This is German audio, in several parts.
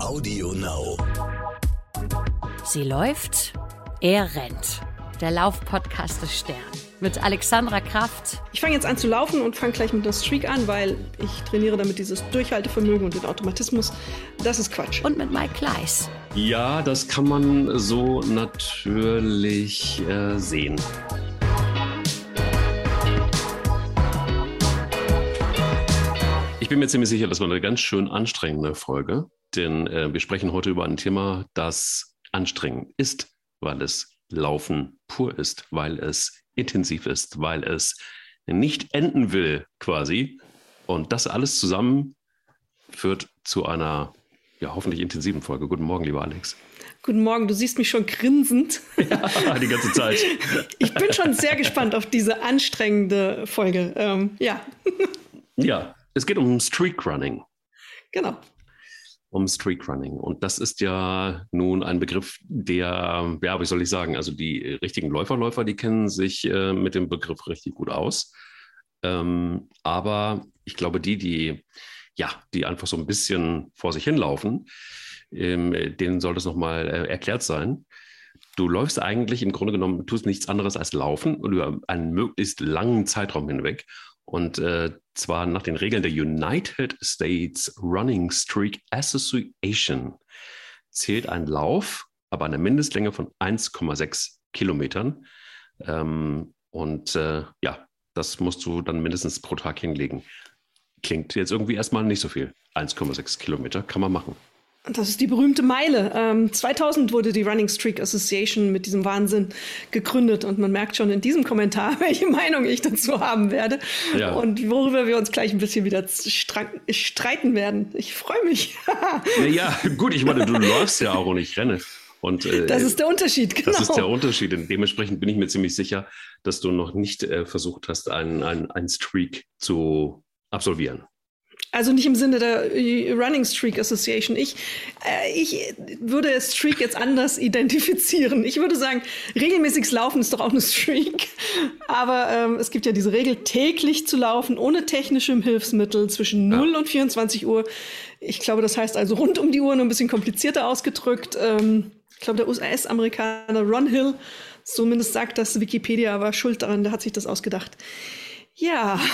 Audio Now. Sie läuft, er rennt. Der Laufpodcast des Stern. Mit Alexandra Kraft. Ich fange jetzt an zu laufen und fange gleich mit der Streak an, weil ich trainiere damit dieses Durchhaltevermögen und den Automatismus. Das ist Quatsch. Und mit Mike Kleiss. Ja, das kann man so natürlich äh, sehen. Ich bin mir ziemlich sicher, das war eine ganz schön anstrengende Folge, denn äh, wir sprechen heute über ein Thema, das anstrengend ist, weil es Laufen pur ist, weil es intensiv ist, weil es nicht enden will quasi. Und das alles zusammen führt zu einer ja, hoffentlich intensiven Folge. Guten Morgen, lieber Alex. Guten Morgen, du siehst mich schon grinsend. Ja, die ganze Zeit. Ich bin schon sehr gespannt auf diese anstrengende Folge. Ähm, ja. Ja, es geht um Streakrunning. Genau. Um Streakrunning. Und das ist ja nun ein Begriff, der, ja, wie soll ich sagen, also die richtigen Läuferläufer, die kennen sich äh, mit dem Begriff richtig gut aus. Ähm, aber ich glaube, die, die, ja, die einfach so ein bisschen vor sich hinlaufen, ähm, denen soll das nochmal äh, erklärt sein. Du läufst eigentlich im Grunde genommen, tust nichts anderes als laufen und über einen möglichst langen Zeitraum hinweg. Und äh, zwar nach den Regeln der United States Running Streak Association zählt ein Lauf aber eine Mindestlänge von 1,6 Kilometern. Ähm, und äh, ja, das musst du dann mindestens pro Tag hinlegen. Klingt jetzt irgendwie erstmal nicht so viel. 1,6 Kilometer kann man machen. Das ist die berühmte Meile. Ähm, 2000 wurde die Running Streak Association mit diesem Wahnsinn gegründet und man merkt schon in diesem Kommentar, welche Meinung ich dazu haben werde ja. und worüber wir uns gleich ein bisschen wieder streiten werden. Ich freue mich. ja, gut, ich meine, du läufst ja auch und ich renne. Und, äh, das ist der Unterschied, genau. Das ist der Unterschied. Und dementsprechend bin ich mir ziemlich sicher, dass du noch nicht äh, versucht hast, einen, einen, einen Streak zu absolvieren. Also nicht im Sinne der äh, Running Streak Association. Ich, äh, ich würde Streak jetzt anders identifizieren. Ich würde sagen, regelmäßiges Laufen ist doch auch eine Streak. Aber ähm, es gibt ja diese Regel, täglich zu laufen, ohne technische Hilfsmittel zwischen 0 ja. und 24 Uhr. Ich glaube, das heißt also rund um die Uhr, nur ein bisschen komplizierter ausgedrückt. Ähm, ich glaube, der US-Amerikaner Ron Hill, zumindest sagt das Wikipedia, war schuld daran, der hat sich das ausgedacht. Ja.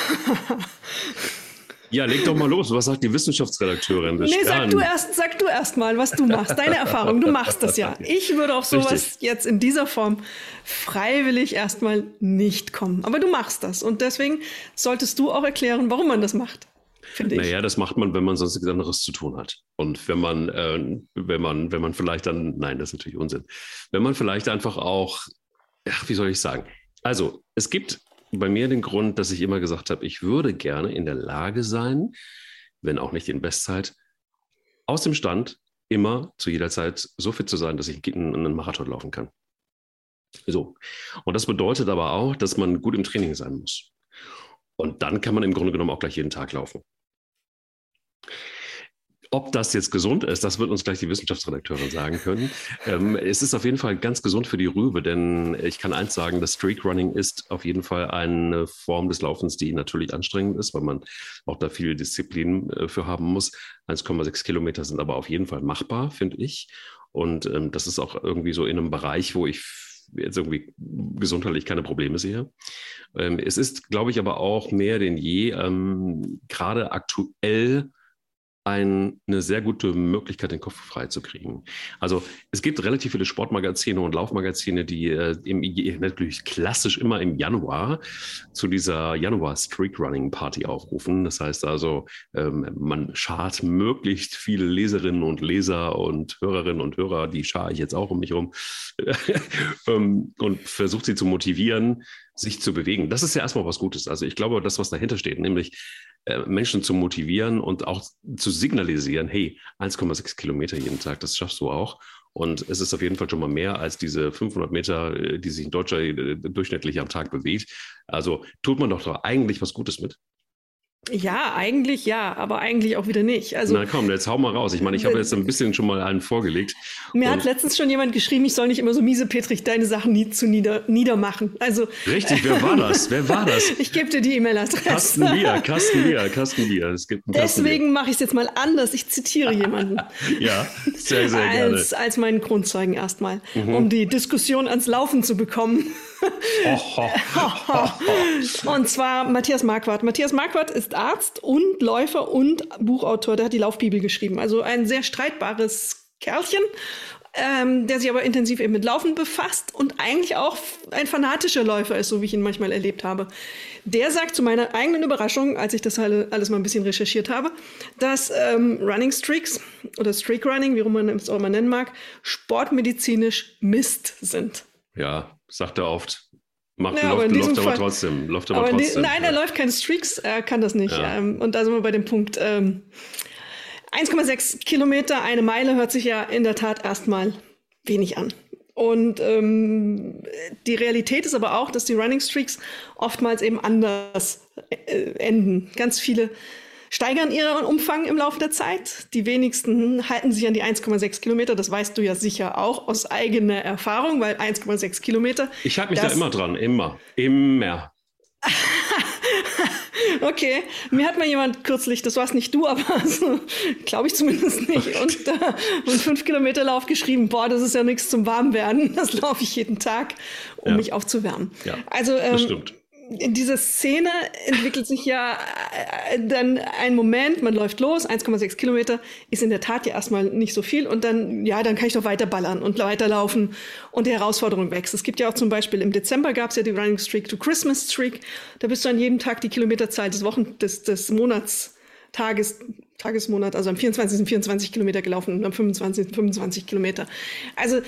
Ja, leg doch mal los. Was sagt die Wissenschaftsredakteurin Nee, sag du, erst, sag du erst mal, was du machst. Deine Erfahrung. Du machst das ja. Ich würde auf sowas Richtig. jetzt in dieser Form freiwillig erstmal nicht kommen. Aber du machst das. Und deswegen solltest du auch erklären, warum man das macht. Finde ich. Naja, das macht man, wenn man sonst nichts anderes zu tun hat. Und wenn man, äh, wenn man, wenn man vielleicht dann, nein, das ist natürlich Unsinn. Wenn man vielleicht einfach auch, ach, wie soll ich sagen? Also, es gibt bei mir den Grund, dass ich immer gesagt habe, ich würde gerne in der Lage sein, wenn auch nicht in Bestzeit, aus dem Stand immer zu jeder Zeit so fit zu sein, dass ich einen Marathon laufen kann. So. Und das bedeutet aber auch, dass man gut im Training sein muss. Und dann kann man im Grunde genommen auch gleich jeden Tag laufen. Ob das jetzt gesund ist, das wird uns gleich die Wissenschaftsredakteurin sagen können. Ähm, es ist auf jeden Fall ganz gesund für die Rübe, denn ich kann eins sagen, das Streakrunning ist auf jeden Fall eine Form des Laufens, die natürlich anstrengend ist, weil man auch da viel Disziplin äh, für haben muss. 1,6 Kilometer sind aber auf jeden Fall machbar, finde ich. Und ähm, das ist auch irgendwie so in einem Bereich, wo ich jetzt irgendwie gesundheitlich keine Probleme sehe. Ähm, es ist, glaube ich, aber auch mehr denn je, ähm, gerade aktuell ein, eine sehr gute Möglichkeit, den Kopf frei zu kriegen. Also es gibt relativ viele Sportmagazine und Laufmagazine, die äh, im, natürlich klassisch immer im Januar zu dieser Januar Streak Running Party aufrufen. Das heißt also, ähm, man schart möglichst viele Leserinnen und Leser und Hörerinnen und Hörer, die schare ich jetzt auch um mich herum, ähm, und versucht sie zu motivieren, sich zu bewegen. Das ist ja erstmal was Gutes. Also ich glaube, das, was dahinter steht, nämlich Menschen zu motivieren und auch zu signalisieren, hey, 1,6 Kilometer jeden Tag, das schaffst du auch. Und es ist auf jeden Fall schon mal mehr als diese 500 Meter, äh, die sich ein Deutscher äh, durchschnittlich am Tag bewegt. Also tut man doch, doch eigentlich was Gutes mit. Ja, eigentlich ja, aber eigentlich auch wieder nicht. Also, Na komm, jetzt hau mal raus. Ich meine, ich habe jetzt ein bisschen schon mal einen vorgelegt. Mir hat letztens schon jemand geschrieben, ich soll nicht immer so miese Petrich deine Sachen nie zu nieder, niedermachen. Also, Richtig, wer war das? Wer war das? ich gebe dir die E-Mail-Adresse. Carsten Bier, Carsten Bier, Carsten Bier. Es gibt Deswegen mache ich es jetzt mal anders. Ich zitiere jemanden. ja, sehr, sehr gerne. Als, als meinen Grundzeugen erstmal, mhm. um die Diskussion ans Laufen zu bekommen. und zwar Matthias Marquardt. Matthias Marquardt ist Arzt und Läufer und Buchautor. Der hat die Laufbibel geschrieben. Also ein sehr streitbares Kerlchen, ähm, der sich aber intensiv eben mit Laufen befasst und eigentlich auch ein fanatischer Läufer ist, so wie ich ihn manchmal erlebt habe. Der sagt zu meiner eigenen Überraschung, als ich das alles mal ein bisschen recherchiert habe, dass ähm, Running Streaks oder Streak Running, wie man es auch immer nennen mag, sportmedizinisch Mist sind. Ja, sagt er oft. Macht, ja, läuft, läuft aber trotzdem. Läuft aber, aber trotzdem. nein, er läuft keine Streaks, er kann das nicht. Ja. Ähm, und da sind wir bei dem Punkt. Ähm, 1,6 Kilometer, eine Meile hört sich ja in der Tat erstmal wenig an. Und ähm, die Realität ist aber auch, dass die Running Streaks oftmals eben anders äh, enden. Ganz viele steigern ihren Umfang im Laufe der Zeit. Die wenigsten halten sich an die 1,6 Kilometer. Das weißt du ja sicher auch aus eigener Erfahrung, weil 1,6 Kilometer. Ich halte mich da immer dran, immer, immer. okay, mir hat mal jemand kürzlich, das war es nicht du, aber also, glaube ich zumindest nicht, und, äh, und fünf Kilometer Lauf geschrieben, boah, das ist ja nichts zum Warmwerden, das laufe ich jeden Tag, um ja. mich aufzuwärmen. Ja, also, ähm, das stimmt in dieser Szene entwickelt sich ja äh, dann ein Moment, man läuft los, 1,6 Kilometer, ist in der Tat ja erstmal nicht so viel und dann, ja, dann kann ich doch weiter ballern und weiterlaufen und die Herausforderung wächst. Es gibt ja auch zum Beispiel im Dezember gab es ja die Running Streak to Christmas Streak, da bist du an jedem Tag die Kilometerzahl des Wochen, des, des Monats, Tages, Tagesmonat, also am 24. 24 Kilometer gelaufen und am 25. 25 Kilometer. Also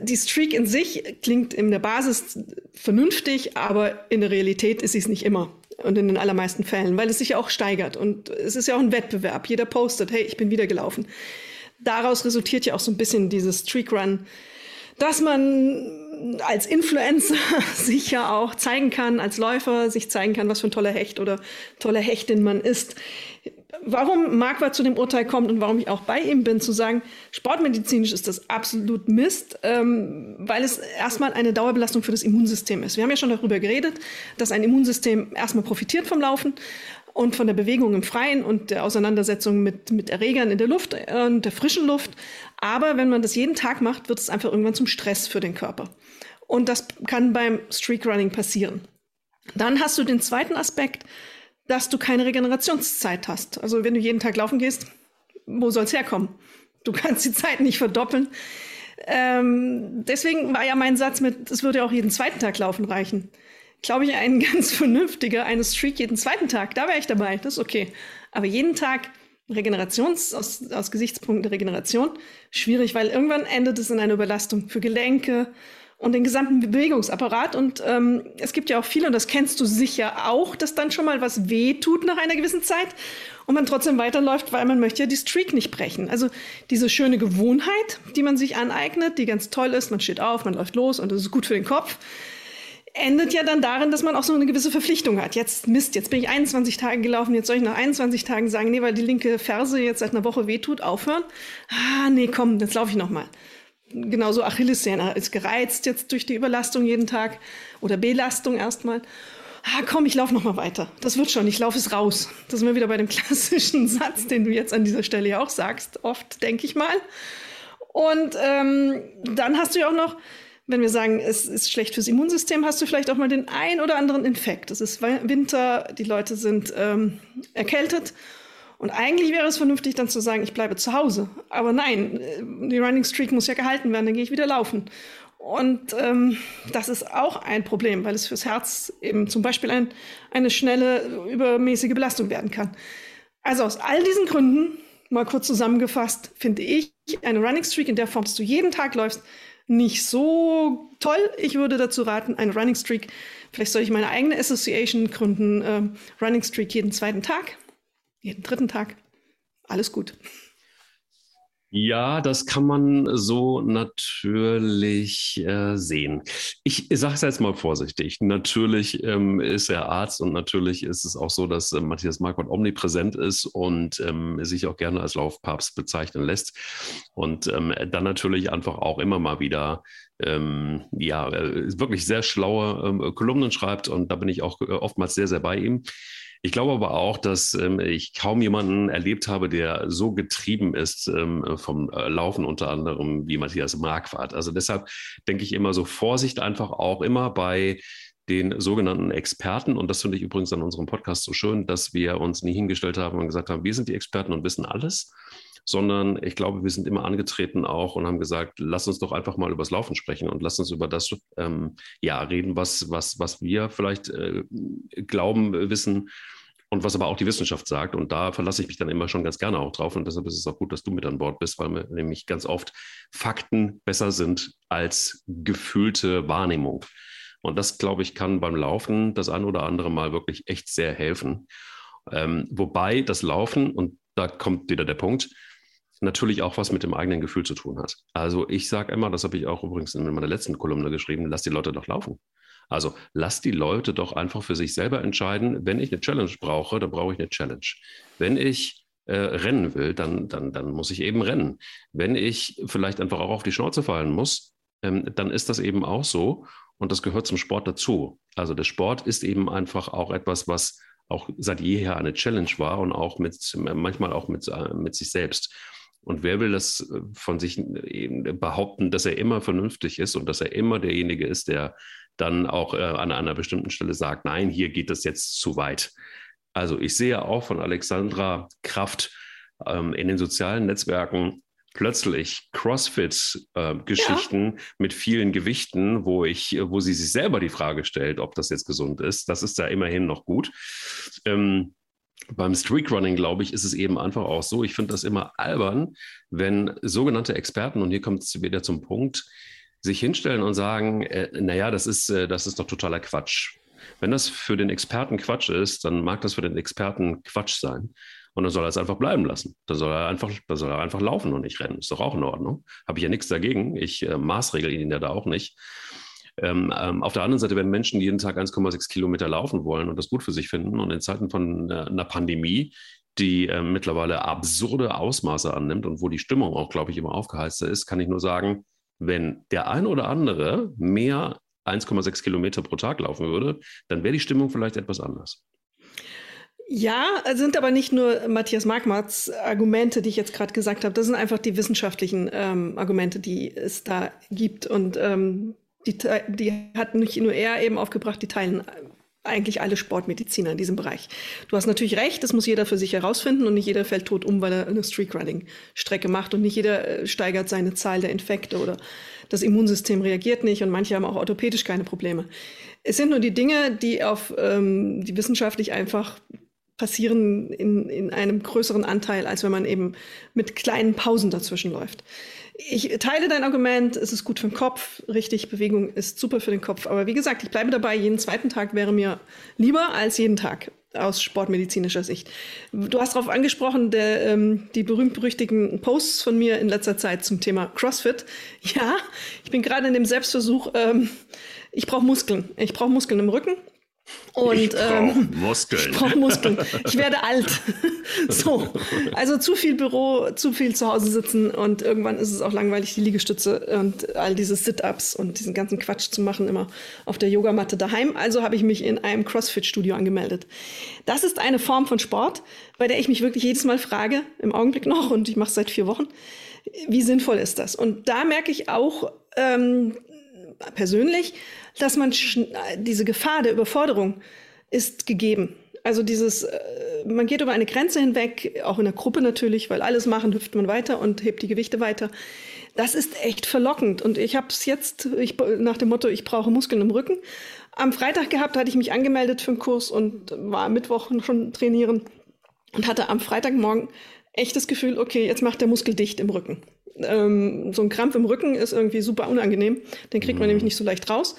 die Streak in sich klingt in der Basis vernünftig, aber in der Realität ist sie es nicht immer und in den allermeisten Fällen, weil es sich ja auch steigert und es ist ja auch ein Wettbewerb. Jeder postet, hey, ich bin wieder gelaufen. Daraus resultiert ja auch so ein bisschen dieses Streak Run, dass man als Influencer sich ja auch zeigen kann, als Läufer sich zeigen kann, was für ein toller Hecht oder toller Hechtin man ist warum Marquardt zu dem Urteil kommt und warum ich auch bei ihm bin, zu sagen, sportmedizinisch ist das absolut Mist, ähm, weil es erstmal eine Dauerbelastung für das Immunsystem ist. Wir haben ja schon darüber geredet, dass ein Immunsystem erstmal profitiert vom Laufen und von der Bewegung im Freien und der Auseinandersetzung mit, mit Erregern in der Luft und der frischen Luft. Aber wenn man das jeden Tag macht, wird es einfach irgendwann zum Stress für den Körper. Und das kann beim Streakrunning passieren. Dann hast du den zweiten Aspekt, dass du keine Regenerationszeit hast. Also wenn du jeden Tag laufen gehst, wo soll es herkommen? Du kannst die Zeit nicht verdoppeln. Ähm, deswegen war ja mein Satz mit, es würde ja auch jeden zweiten Tag laufen reichen. Glaube ich, ein ganz vernünftiger, eine Streak jeden zweiten Tag, da wäre ich dabei, das ist okay. Aber jeden Tag Regenerations, aus, aus Gesichtspunkten der Regeneration, schwierig, weil irgendwann endet es in einer Überlastung für Gelenke, und den gesamten Bewegungsapparat. Und ähm, es gibt ja auch viele, und das kennst du sicher auch, dass dann schon mal was weh tut nach einer gewissen Zeit und man trotzdem weiterläuft, weil man möchte ja die Streak nicht brechen. Also diese schöne Gewohnheit, die man sich aneignet, die ganz toll ist, man steht auf, man läuft los und das ist gut für den Kopf, endet ja dann darin, dass man auch so eine gewisse Verpflichtung hat. Jetzt Mist, jetzt bin ich 21 Tage gelaufen, jetzt soll ich nach 21 Tagen sagen, nee, weil die linke Ferse jetzt seit einer Woche wehtut, aufhören. Ah, nee, komm, jetzt laufe ich noch mal genauso Achillessehne ist gereizt jetzt durch die Überlastung jeden Tag oder Belastung erstmal. Ah, komm, ich laufe noch mal weiter. Das wird schon, ich laufe es raus. Das sind wir wieder bei dem klassischen Satz, den du jetzt an dieser Stelle ja auch sagst, oft, denke ich mal. Und ähm, dann hast du ja auch noch, wenn wir sagen, es ist schlecht fürs Immunsystem, hast du vielleicht auch mal den ein oder anderen Infekt. Es ist Winter, die Leute sind ähm, erkältet und eigentlich wäre es vernünftig, dann zu sagen, ich bleibe zu Hause. Aber nein, äh, die Running Streak muss ja gehalten werden, dann gehe ich wieder laufen. Und ähm, das ist auch ein Problem, weil es fürs Herz eben zum Beispiel ein, eine schnelle, übermäßige Belastung werden kann. Also aus all diesen Gründen, mal kurz zusammengefasst, finde ich eine Running Streak in der Form, dass du jeden Tag läufst, nicht so toll. Ich würde dazu raten, eine Running Streak, vielleicht soll ich meine eigene Association gründen, äh, Running Streak jeden zweiten Tag jeden dritten Tag. Alles gut. Ja, das kann man so natürlich äh, sehen. Ich sage es jetzt mal vorsichtig. Natürlich ähm, ist er Arzt und natürlich ist es auch so, dass äh, Matthias Marquardt omnipräsent ist und ähm, sich auch gerne als Laufpapst bezeichnen lässt. Und ähm, dann natürlich einfach auch immer mal wieder ähm, ja, äh, wirklich sehr schlaue ähm, Kolumnen schreibt und da bin ich auch äh, oftmals sehr, sehr bei ihm. Ich glaube aber auch, dass ähm, ich kaum jemanden erlebt habe, der so getrieben ist ähm, vom äh, Laufen unter anderem wie Matthias Marquardt. Also deshalb denke ich immer so Vorsicht einfach auch immer bei den sogenannten Experten. Und das finde ich übrigens an unserem Podcast so schön, dass wir uns nie hingestellt haben und gesagt haben, wir sind die Experten und wissen alles, sondern ich glaube, wir sind immer angetreten auch und haben gesagt, lass uns doch einfach mal übers Laufen sprechen und lass uns über das ähm, ja reden, was, was, was wir vielleicht äh, glauben, wissen und was aber auch die Wissenschaft sagt. Und da verlasse ich mich dann immer schon ganz gerne auch drauf. Und deshalb ist es auch gut, dass du mit an Bord bist, weil nämlich ganz oft Fakten besser sind als gefühlte Wahrnehmung. Und das, glaube ich, kann beim Laufen das ein oder andere Mal wirklich echt sehr helfen. Ähm, wobei das Laufen, und da kommt wieder der Punkt, natürlich auch was mit dem eigenen Gefühl zu tun hat. Also ich sage immer, das habe ich auch übrigens in meiner letzten Kolumne geschrieben, lass die Leute doch laufen. Also lass die Leute doch einfach für sich selber entscheiden, wenn ich eine Challenge brauche, dann brauche ich eine Challenge. Wenn ich äh, rennen will, dann, dann, dann muss ich eben rennen. Wenn ich vielleicht einfach auch auf die Schnauze fallen muss, ähm, dann ist das eben auch so und das gehört zum Sport dazu. Also der Sport ist eben einfach auch etwas, was auch seit jeher eine Challenge war und auch mit, manchmal auch mit, äh, mit sich selbst. Und wer will das äh, von sich behaupten, dass er immer vernünftig ist und dass er immer derjenige ist, der dann auch äh, an einer bestimmten Stelle sagt, nein, hier geht es jetzt zu weit. Also ich sehe auch von Alexandra Kraft ähm, in den sozialen Netzwerken plötzlich CrossFit-Geschichten äh, ja. mit vielen Gewichten, wo ich, wo sie sich selber die Frage stellt, ob das jetzt gesund ist. Das ist da immerhin noch gut. Ähm, beim Streakrunning, glaube ich, ist es eben einfach auch so. Ich finde das immer albern, wenn sogenannte Experten, und hier kommt es wieder zum Punkt, sich hinstellen und sagen, äh, naja, das ist, äh, das ist doch totaler Quatsch. Wenn das für den Experten Quatsch ist, dann mag das für den Experten Quatsch sein. Und dann soll er es einfach bleiben lassen. Dann soll er einfach, dann soll er einfach laufen und nicht rennen. Ist doch auch in Ordnung. Habe ich ja nichts dagegen. Ich äh, maßregel ihn ja da auch nicht. Ähm, ähm, auf der anderen Seite, wenn Menschen jeden Tag 1,6 Kilometer laufen wollen und das gut für sich finden und in Zeiten von äh, einer Pandemie, die äh, mittlerweile absurde Ausmaße annimmt und wo die Stimmung auch, glaube ich, immer aufgeheizt ist, kann ich nur sagen, wenn der ein oder andere mehr 1,6 Kilometer pro Tag laufen würde, dann wäre die Stimmung vielleicht etwas anders. Ja, sind aber nicht nur Matthias Markmarts Argumente, die ich jetzt gerade gesagt habe. Das sind einfach die wissenschaftlichen ähm, Argumente, die es da gibt. Und ähm, die, die hat nicht nur er eben aufgebracht, die teilen eigentlich alle Sportmediziner in diesem Bereich. Du hast natürlich recht, das muss jeder für sich herausfinden und nicht jeder fällt tot um, weil er eine Streakrunning-Strecke macht und nicht jeder äh, steigert seine Zahl der Infekte oder das Immunsystem reagiert nicht und manche haben auch orthopädisch keine Probleme. Es sind nur die Dinge, die auf ähm, die wissenschaftlich einfach passieren in, in einem größeren Anteil, als wenn man eben mit kleinen Pausen dazwischen läuft ich teile dein Argument, es ist gut für den Kopf, richtig, Bewegung ist super für den Kopf. Aber wie gesagt, ich bleibe dabei, jeden zweiten Tag wäre mir lieber als jeden Tag aus sportmedizinischer Sicht. Du hast darauf angesprochen, der, ähm, die berühmt-berüchtigten Posts von mir in letzter Zeit zum Thema CrossFit. Ja, ich bin gerade in dem Selbstversuch, ähm, ich brauche Muskeln. Ich brauche Muskeln im Rücken. Und, ich ähm, Muskeln. Ich brauche Muskeln. Ich werde alt. so. Also zu viel Büro, zu viel zu Hause sitzen und irgendwann ist es auch langweilig, die Liegestütze und all diese Sit-Ups und diesen ganzen Quatsch zu machen, immer auf der Yogamatte daheim. Also habe ich mich in einem CrossFit-Studio angemeldet. Das ist eine Form von Sport, bei der ich mich wirklich jedes Mal frage, im Augenblick noch, und ich mache es seit vier Wochen, wie sinnvoll ist das? Und da merke ich auch ähm, persönlich, dass man diese Gefahr der Überforderung ist gegeben. Also dieses, äh, man geht über eine Grenze hinweg, auch in der Gruppe natürlich, weil alles machen, hüpft man weiter und hebt die Gewichte weiter. Das ist echt verlockend. Und ich habe es jetzt ich, nach dem Motto, ich brauche Muskeln im Rücken. Am Freitag gehabt, hatte ich mich angemeldet für einen Kurs und war am Mittwoch schon trainieren und hatte am Freitagmorgen echt das Gefühl, okay, jetzt macht der Muskel dicht im Rücken. Ähm, so ein Krampf im Rücken ist irgendwie super unangenehm. Den kriegt man mhm. nämlich nicht so leicht raus.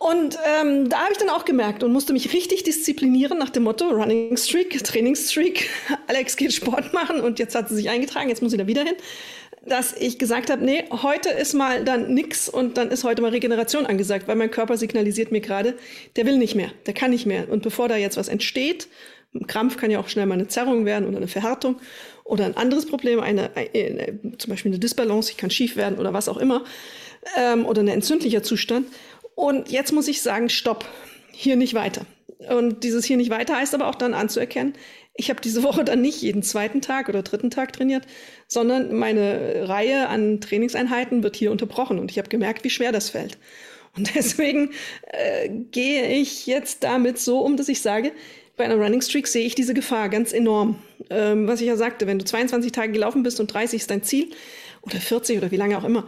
Und ähm, da habe ich dann auch gemerkt und musste mich richtig disziplinieren nach dem Motto Running Streak, Trainingstreak. Alex geht Sport machen und jetzt hat sie sich eingetragen, jetzt muss sie da wieder hin. Dass ich gesagt habe, nee, heute ist mal dann nix und dann ist heute mal Regeneration angesagt, weil mein Körper signalisiert mir gerade, der will nicht mehr, der kann nicht mehr. Und bevor da jetzt was entsteht, ein Krampf kann ja auch schnell mal eine Zerrung werden oder eine Verhärtung oder ein anderes Problem, eine, eine, eine zum Beispiel eine Disbalance, ich kann schief werden oder was auch immer, ähm, oder ein entzündlicher Zustand und jetzt muss ich sagen, stopp, hier nicht weiter. Und dieses hier nicht weiter heißt aber auch dann anzuerkennen, ich habe diese Woche dann nicht jeden zweiten Tag oder dritten Tag trainiert, sondern meine Reihe an Trainingseinheiten wird hier unterbrochen. Und ich habe gemerkt, wie schwer das fällt. Und deswegen äh, gehe ich jetzt damit so um, dass ich sage, bei einer Running Streak sehe ich diese Gefahr ganz enorm. Ähm, was ich ja sagte, wenn du 22 Tage gelaufen bist und 30 ist dein Ziel, oder 40 oder wie lange auch immer,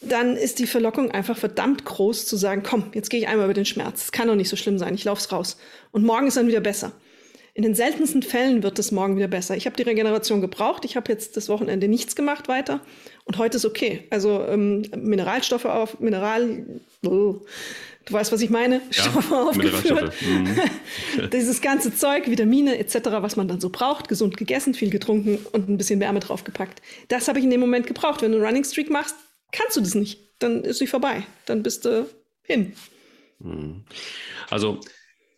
dann ist die Verlockung einfach verdammt groß zu sagen, komm, jetzt gehe ich einmal über den Schmerz. Es kann doch nicht so schlimm sein, ich lauf's raus. Und morgen ist dann wieder besser. In den seltensten Fällen wird es morgen wieder besser. Ich habe die Regeneration gebraucht. Ich habe jetzt das Wochenende nichts gemacht weiter. Und heute ist okay. Also ähm, Mineralstoffe auf, Mineral, oh, du weißt, was ich meine, ja, Stoffe aufgeführt. Mhm. Dieses ganze Zeug, Vitamine etc., was man dann so braucht, gesund gegessen, viel getrunken und ein bisschen Wärme draufgepackt. Das habe ich in dem Moment gebraucht. Wenn du einen Running Streak machst, kannst du das nicht. Dann ist sie vorbei. Dann bist du hin. Hm. Also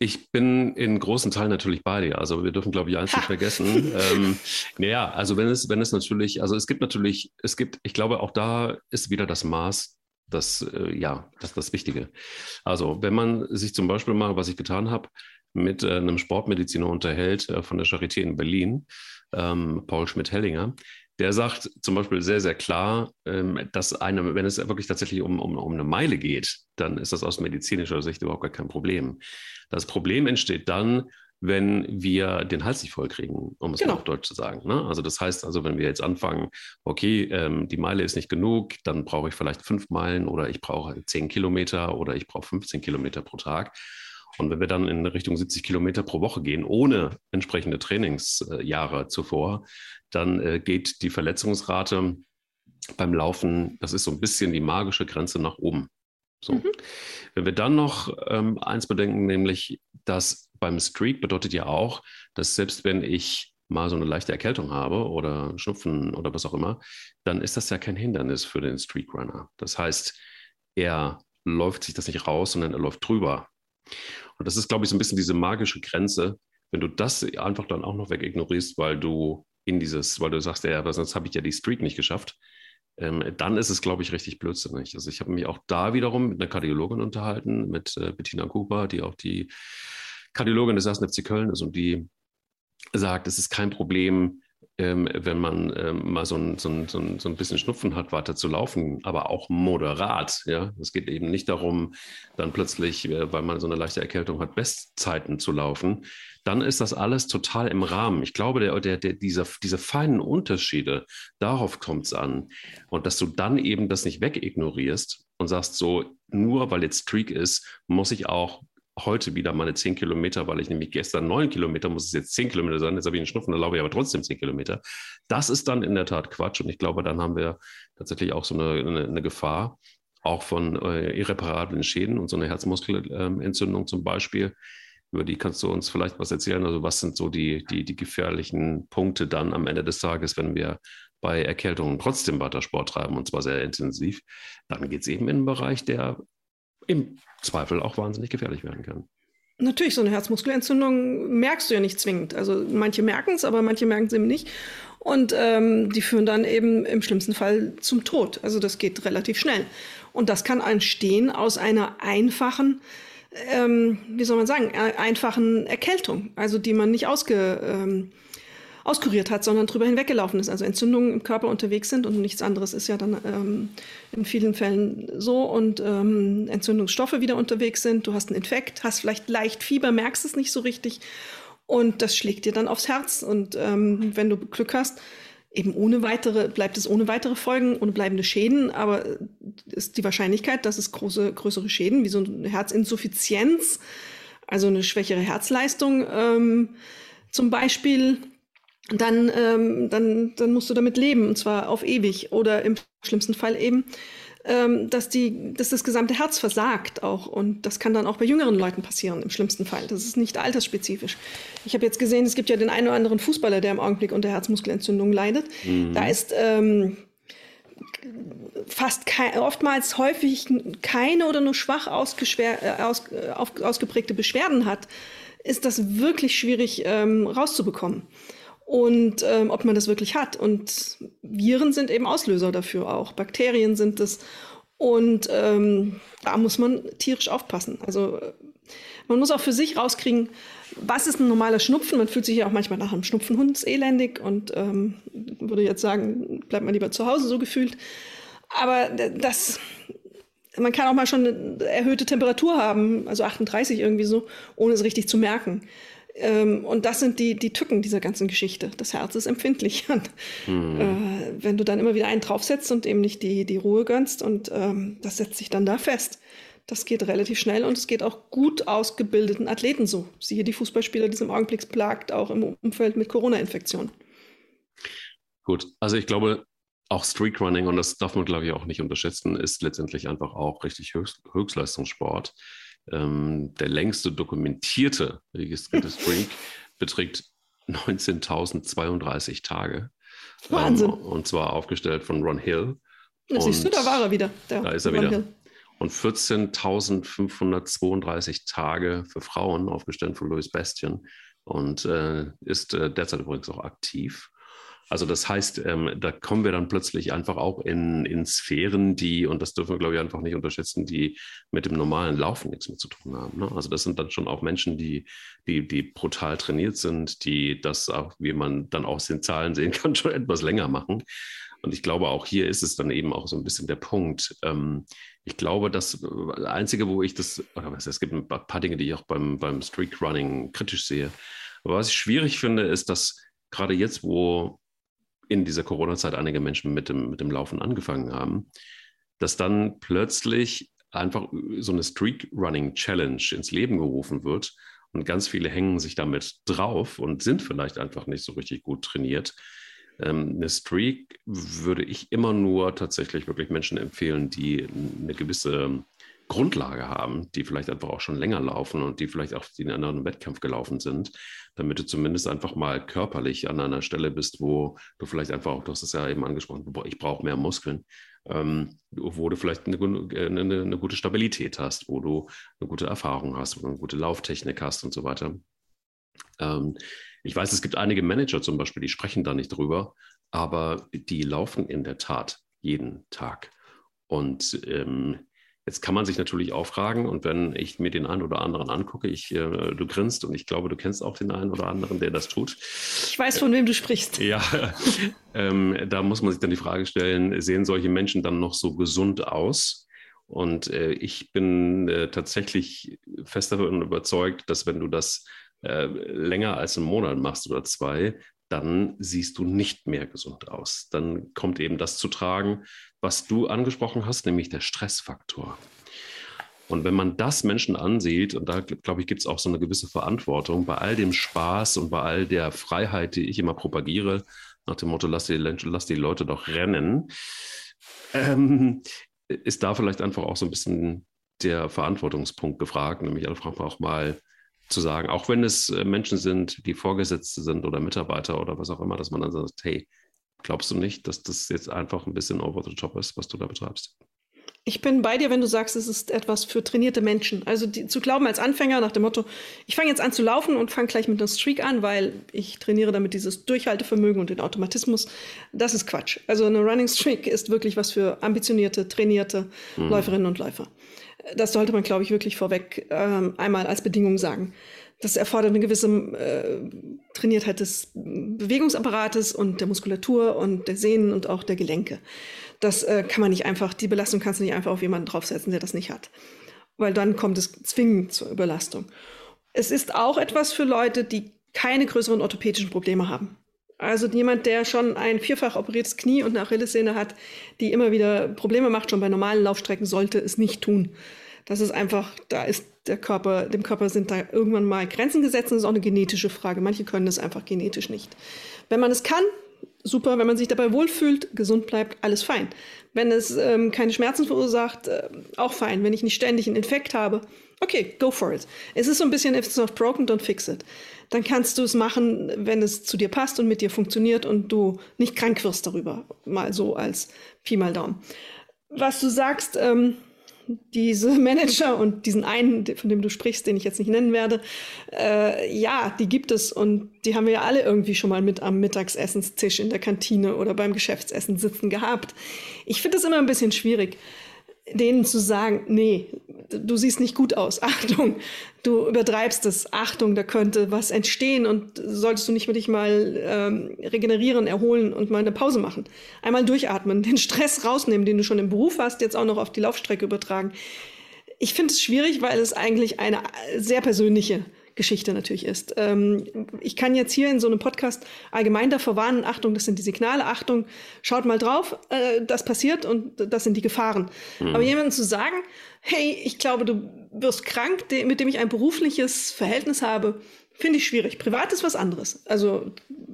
ich bin in großen Teilen natürlich bei dir. Also wir dürfen, glaube ich, eins nicht vergessen. ähm, naja, also wenn es, wenn es natürlich, also es gibt natürlich, es gibt, ich glaube, auch da ist wieder das Maß, das, äh, ja, das das Wichtige. Also wenn man sich zum Beispiel mal, was ich getan habe, mit äh, einem Sportmediziner unterhält äh, von der Charité in Berlin, ähm, Paul Schmidt-Hellinger, der sagt zum Beispiel sehr, sehr klar, ähm, dass eine, wenn es wirklich tatsächlich um, um, um eine Meile geht, dann ist das aus medizinischer Sicht überhaupt gar kein Problem. Das Problem entsteht dann, wenn wir den Hals nicht vollkriegen, um es genau. auf Deutsch zu sagen. Ne? Also das heißt also, wenn wir jetzt anfangen, okay, ähm, die Meile ist nicht genug, dann brauche ich vielleicht fünf Meilen oder ich brauche zehn Kilometer oder ich brauche 15 Kilometer pro Tag. Und wenn wir dann in Richtung 70 Kilometer pro Woche gehen, ohne entsprechende Trainingsjahre zuvor, dann äh, geht die Verletzungsrate beim Laufen, das ist so ein bisschen die magische Grenze nach oben. So. Mhm. Wenn wir dann noch ähm, eins bedenken, nämlich, dass beim Streak bedeutet ja auch, dass selbst wenn ich mal so eine leichte Erkältung habe oder Schnupfen oder was auch immer, dann ist das ja kein Hindernis für den Streakrunner. Das heißt, er läuft sich das nicht raus, sondern er läuft drüber. Und das ist, glaube ich, so ein bisschen diese magische Grenze. Wenn du das einfach dann auch noch wegignorierst, weil du in dieses, weil du sagst, ja, aber sonst habe ich ja die Streak nicht geschafft, ähm, dann ist es, glaube ich, richtig blödsinnig. Also ich habe mich auch da wiederum mit einer Kardiologin unterhalten, mit äh, Bettina Cooper, die auch die Kardiologin des 1. FC Köln ist und die sagt, es ist kein Problem, ähm, wenn man ähm, mal so ein, so, ein, so, ein, bisschen Schnupfen hat, weiter zu laufen, aber auch moderat. Ja? Es geht eben nicht darum, dann plötzlich, äh, weil man so eine leichte Erkältung hat, Bestzeiten zu laufen. Dann ist das alles total im Rahmen. Ich glaube, der, der, der, dieser, diese feinen Unterschiede, darauf kommt es an. Und dass du dann eben das nicht wegignorierst und sagst so, nur weil jetzt Streak ist, muss ich auch heute wieder meine 10 Kilometer, weil ich nämlich gestern 9 Kilometer, muss es jetzt 10 Kilometer sein, jetzt habe ich einen Schnupfen, dann laufe ich aber trotzdem 10 Kilometer. Das ist dann in der Tat Quatsch und ich glaube, dann haben wir tatsächlich auch so eine, eine, eine Gefahr, auch von äh, irreparablen Schäden und so eine Herzmuskelentzündung zum Beispiel. Über die kannst du uns vielleicht was erzählen. Also was sind so die, die, die gefährlichen Punkte dann am Ende des Tages, wenn wir bei Erkältungen trotzdem weiter Sport treiben und zwar sehr intensiv, dann geht es eben in einen Bereich, der im Zweifel auch wahnsinnig gefährlich werden kann. Natürlich, so eine Herzmuskelentzündung merkst du ja nicht zwingend. Also manche merken es, aber manche merken es eben nicht. Und ähm, die führen dann eben im schlimmsten Fall zum Tod. Also das geht relativ schnell. Und das kann entstehen aus einer einfachen, ähm, wie soll man sagen, äh, einfachen Erkältung, also die man nicht ausge, ähm, auskuriert hat, sondern drüber hinweggelaufen ist. Also Entzündungen im Körper unterwegs sind und nichts anderes ist ja dann ähm, in vielen Fällen so und ähm, Entzündungsstoffe wieder unterwegs sind. Du hast einen Infekt, hast vielleicht leicht Fieber, merkst es nicht so richtig und das schlägt dir dann aufs Herz. Und ähm, wenn du Glück hast, eben ohne weitere, bleibt es ohne weitere Folgen, ohne bleibende Schäden, aber ist die Wahrscheinlichkeit, dass es große, größere Schäden, wie so eine Herzinsuffizienz, also eine schwächere Herzleistung ähm, zum Beispiel, dann, ähm, dann, dann musst du damit leben, und zwar auf ewig oder im schlimmsten Fall eben ähm, dass, die, dass das gesamte Herz versagt auch. Und das kann dann auch bei jüngeren Leuten passieren, im schlimmsten Fall. Das ist nicht altersspezifisch. Ich habe jetzt gesehen, es gibt ja den einen oder anderen Fußballer, der im Augenblick unter Herzmuskelentzündung leidet. Mhm. Da ist ähm, fast kein, oftmals häufig keine oder nur schwach äh, aus, auf, ausgeprägte Beschwerden hat, ist das wirklich schwierig ähm, rauszubekommen. Und ähm, ob man das wirklich hat. Und Viren sind eben Auslöser dafür auch. Bakterien sind es. Und ähm, da muss man tierisch aufpassen. Also man muss auch für sich rauskriegen, was ist ein normaler Schnupfen? Man fühlt sich ja auch manchmal nach einem Schnupfenhund elendig und ähm, würde jetzt sagen, bleibt man lieber zu Hause so gefühlt. Aber das, man kann auch mal schon eine erhöhte Temperatur haben, also 38 irgendwie so, ohne es richtig zu merken. Ähm, und das sind die, die Tücken dieser ganzen Geschichte. Das Herz ist empfindlich. Mhm. äh, wenn du dann immer wieder einen draufsetzt und eben nicht die, die Ruhe gönnst und ähm, das setzt sich dann da fest. Das geht relativ schnell und es geht auch gut ausgebildeten Athleten so. Siehe die Fußballspieler, die es im Augenblick plagt, auch im Umfeld mit Corona-Infektionen. Gut, also ich glaube, auch Streakrunning, und das darf man, glaube ich, auch nicht unterschätzen, ist letztendlich einfach auch richtig Höchst, Höchstleistungssport. Ähm, der längste dokumentierte registrierte Streak beträgt 19.032 Tage. Wahnsinn. Ähm, und zwar aufgestellt von Ron Hill. Da siehst du, da war er wieder. da ist er Ron wieder. Hill und 14.532 Tage für Frauen, aufgestellt von Louis Bastian und äh, ist äh, derzeit übrigens auch aktiv. Also das heißt, ähm, da kommen wir dann plötzlich einfach auch in, in Sphären, die, und das dürfen wir, glaube ich, einfach nicht unterschätzen, die mit dem normalen Laufen nichts mehr zu tun haben. Ne? Also das sind dann schon auch Menschen, die, die, die brutal trainiert sind, die das auch, wie man dann aus den Zahlen sehen kann, schon etwas länger machen. Und ich glaube, auch hier ist es dann eben auch so ein bisschen der Punkt. Ähm, ich glaube, das äh, Einzige, wo ich das, oder was, es gibt ein paar Dinge, die ich auch beim, beim Streak Running kritisch sehe. Aber was ich schwierig finde, ist, dass gerade jetzt, wo in dieser Corona-Zeit einige Menschen mit dem, mit dem Laufen angefangen haben, dass dann plötzlich einfach so eine Streak Running Challenge ins Leben gerufen wird und ganz viele hängen sich damit drauf und sind vielleicht einfach nicht so richtig gut trainiert. Ähm, eine Streak würde ich immer nur tatsächlich wirklich Menschen empfehlen, die eine gewisse Grundlage haben, die vielleicht einfach auch schon länger laufen und die vielleicht auch in einem anderen Wettkampf gelaufen sind, damit du zumindest einfach mal körperlich an einer Stelle bist, wo du vielleicht einfach auch, du hast es ja eben angesprochen, ich brauche mehr Muskeln, ähm, wo du vielleicht eine, eine, eine, gute Stabilität hast, wo du eine gute Erfahrung hast, wo du eine gute Lauftechnik hast und so weiter. Ähm, ich weiß, es gibt einige Manager zum Beispiel, die sprechen da nicht drüber, aber die laufen in der Tat jeden Tag. Und ähm, Jetzt kann man sich natürlich auch fragen, und wenn ich mir den einen oder anderen angucke, ich, äh, du grinst und ich glaube, du kennst auch den einen oder anderen, der das tut. Ich weiß, von wem du sprichst. Ja, ähm, da muss man sich dann die Frage stellen, sehen solche Menschen dann noch so gesund aus? Und äh, ich bin äh, tatsächlich fest davon überzeugt, dass wenn du das äh, länger als einen Monat machst oder zwei, dann siehst du nicht mehr gesund aus. Dann kommt eben das zu tragen, was du angesprochen hast, nämlich der Stressfaktor. Und wenn man das Menschen ansieht, und da glaube ich, gibt es auch so eine gewisse Verantwortung, bei all dem Spaß und bei all der Freiheit, die ich immer propagiere, nach dem Motto, lass die, lass die Leute doch rennen, ähm, ist da vielleicht einfach auch so ein bisschen der Verantwortungspunkt gefragt, nämlich einfach auch mal zu sagen, auch wenn es äh, Menschen sind, die Vorgesetzte sind oder Mitarbeiter oder was auch immer, dass man dann sagt, hey, glaubst du nicht, dass das jetzt einfach ein bisschen over the top ist, was du da betreibst? Ich bin bei dir, wenn du sagst, es ist etwas für trainierte Menschen. Also die, zu glauben als Anfänger nach dem Motto, ich fange jetzt an zu laufen und fange gleich mit einer Streak an, weil ich trainiere damit dieses Durchhaltevermögen und den Automatismus, das ist Quatsch. Also eine Running Streak ist wirklich was für ambitionierte, trainierte mhm. Läuferinnen und Läufer. Das sollte man, glaube ich, wirklich vorweg ähm, einmal als Bedingung sagen. Das erfordert eine gewisse äh, Trainiertheit des Bewegungsapparates und der Muskulatur und der Sehnen und auch der Gelenke. Das äh, kann man nicht einfach, die Belastung kannst du nicht einfach auf jemanden draufsetzen, der das nicht hat. Weil dann kommt es zwingend zur Überlastung. Es ist auch etwas für Leute, die keine größeren orthopädischen Probleme haben. Also jemand, der schon ein vierfach operiertes Knie und eine Achillessehne hat, die immer wieder Probleme macht, schon bei normalen Laufstrecken, sollte es nicht tun. Das ist einfach, da ist der Körper, dem Körper sind da irgendwann mal Grenzen gesetzt das ist auch eine genetische Frage. Manche können das einfach genetisch nicht. Wenn man es kann, super, wenn man sich dabei wohlfühlt, gesund bleibt, alles fein. Wenn es ähm, keine Schmerzen verursacht, äh, auch fein. Wenn ich nicht ständig einen Infekt habe, okay, go for it. Es ist so ein bisschen, if it's not broken, don't fix it. Dann kannst du es machen, wenn es zu dir passt und mit dir funktioniert und du nicht krank wirst darüber. Mal so als Pi mal Daumen. Was du sagst, ähm, diese Manager und diesen einen, von dem du sprichst, den ich jetzt nicht nennen werde, äh, ja, die gibt es und die haben wir ja alle irgendwie schon mal mit am Mittagsessenstisch in der Kantine oder beim Geschäftsessen sitzen gehabt. Ich finde es immer ein bisschen schwierig denen zu sagen, nee, du siehst nicht gut aus, Achtung, du übertreibst es, Achtung, da könnte was entstehen und solltest du nicht mit dich mal ähm, regenerieren, erholen und mal eine Pause machen. Einmal durchatmen, den Stress rausnehmen, den du schon im Beruf hast, jetzt auch noch auf die Laufstrecke übertragen. Ich finde es schwierig, weil es eigentlich eine sehr persönliche Geschichte natürlich ist. Ähm, ich kann jetzt hier in so einem Podcast allgemein davor warnen, Achtung, das sind die Signale, Achtung, schaut mal drauf, äh, das passiert und das sind die Gefahren. Mhm. Aber jemandem zu sagen, hey, ich glaube, du wirst krank, mit dem ich ein berufliches Verhältnis habe, Finde ich schwierig. Privat ist was anderes. Also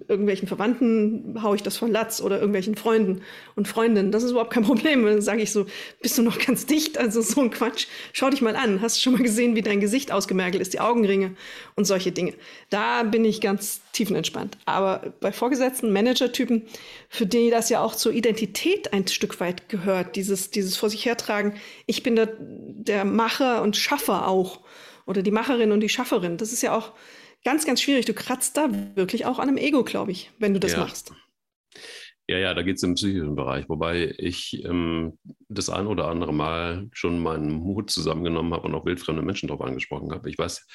irgendwelchen Verwandten haue ich das von Latz oder irgendwelchen Freunden und Freundinnen. Das ist überhaupt kein Problem. Dann sage ich so, bist du noch ganz dicht? Also so ein Quatsch. Schau dich mal an. Hast du schon mal gesehen, wie dein Gesicht ausgemergelt ist, die Augenringe und solche Dinge. Da bin ich ganz tiefenentspannt. Aber bei Vorgesetzten, Managertypen, für die das ja auch zur Identität ein Stück weit gehört, dieses, dieses vor sich hertragen, ich bin der, der Macher und Schaffer auch. Oder die Macherin und die Schafferin. Das ist ja auch ganz, ganz schwierig. Du kratzt da wirklich auch an einem Ego, glaube ich, wenn du das ja. machst. Ja, ja, da geht es im psychischen Bereich, wobei ich ähm, das ein oder andere Mal schon meinen Mut zusammengenommen habe und auch wildfremde Menschen darauf angesprochen habe. Ich weiß,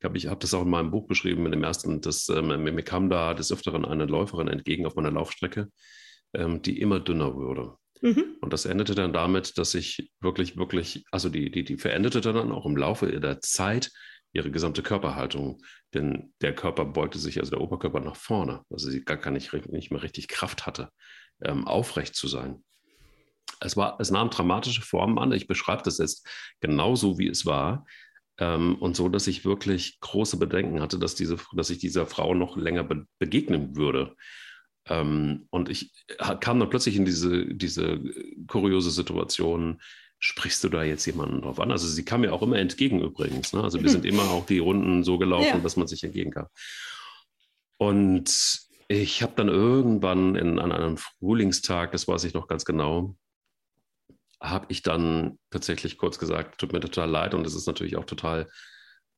ich habe hab das auch in meinem Buch beschrieben, in dem ersten, dass ähm, mir kam da des Öfteren eine Läuferin entgegen auf meiner Laufstrecke, ähm, die immer dünner wurde. Mhm. Und das endete dann damit, dass ich wirklich, wirklich, also die, die, die veränderte dann auch im Laufe der Zeit ihre gesamte Körperhaltung. Denn der Körper beugte sich, also der Oberkörper nach vorne, also sie gar nicht, nicht mehr richtig Kraft hatte, ähm, aufrecht zu sein. Es, war, es nahm dramatische Formen an. Ich beschreibe das jetzt genauso, wie es war. Ähm, und so, dass ich wirklich große Bedenken hatte, dass, diese, dass ich dieser Frau noch länger be begegnen würde. Ähm, und ich kam dann plötzlich in diese, diese kuriose Situation, sprichst du da jetzt jemanden drauf an? Also sie kam mir auch immer entgegen übrigens. Ne? Also wir sind immer auch die Runden so gelaufen, ja. dass man sich entgegenkam. Und ich habe dann irgendwann in, an einem Frühlingstag, das weiß ich noch ganz genau, habe ich dann tatsächlich kurz gesagt, tut mir total leid und es ist natürlich auch total,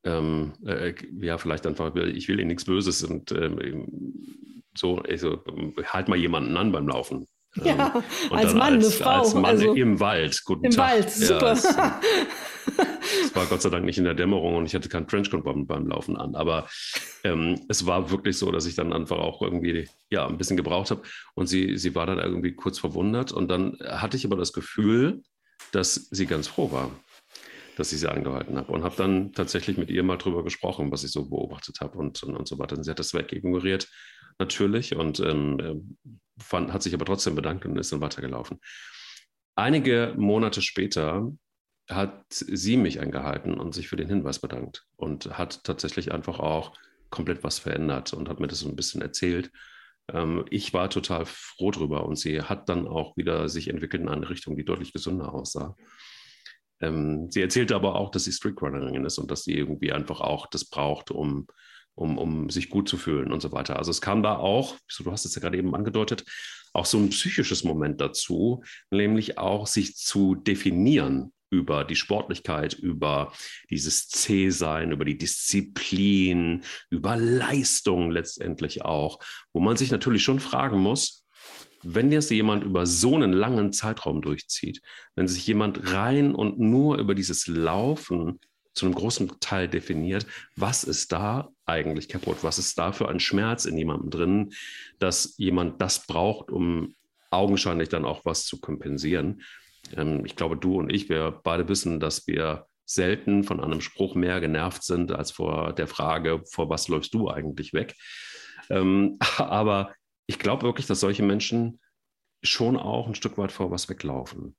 ähm, äh, ja, vielleicht einfach, ich will Ihnen nichts Böses und ähm, so, also, halt mal jemanden an beim Laufen. Ja, ähm, als Mann, als, eine Frau. Als Mann also im Wald. Guten Im Tag. Wald, super. Ja, es, es, war Gott sei Dank nicht in der Dämmerung und ich hatte keinen Trenchcoat beim, beim Laufen an. Aber ähm, es war wirklich so, dass ich dann einfach auch irgendwie ja, ein bisschen gebraucht habe. Und sie, sie war dann irgendwie kurz verwundert. Und dann hatte ich aber das Gefühl, dass sie ganz froh war, dass ich sie angehalten habe. Und habe dann tatsächlich mit ihr mal drüber gesprochen, was ich so beobachtet habe und, und, und so weiter. Und sie hat das wegignoriert natürlich und ähm, äh, fand, hat sich aber trotzdem bedankt und ist dann weitergelaufen. Einige Monate später hat sie mich eingehalten und sich für den Hinweis bedankt und hat tatsächlich einfach auch komplett was verändert und hat mir das so ein bisschen erzählt. Ähm, ich war total froh drüber und sie hat dann auch wieder sich entwickelt in eine Richtung, die deutlich gesünder aussah. Ähm, sie erzählte aber auch, dass sie Streetrunnerin ist und dass sie irgendwie einfach auch das braucht, um um, um sich gut zu fühlen und so weiter. Also es kam da auch, du hast es ja gerade eben angedeutet, auch so ein psychisches Moment dazu, nämlich auch sich zu definieren über die Sportlichkeit, über dieses C-Sein, über die Disziplin, über Leistung letztendlich auch, wo man sich natürlich schon fragen muss, wenn jetzt jemand über so einen langen Zeitraum durchzieht, wenn sich jemand rein und nur über dieses Laufen zu einem großen Teil definiert, was ist da eigentlich kaputt, was ist da für ein Schmerz in jemandem drin, dass jemand das braucht, um augenscheinlich dann auch was zu kompensieren. Ähm, ich glaube, du und ich, wir beide wissen, dass wir selten von einem Spruch mehr genervt sind als vor der Frage, vor was läufst du eigentlich weg. Ähm, aber ich glaube wirklich, dass solche Menschen schon auch ein Stück weit vor was weglaufen.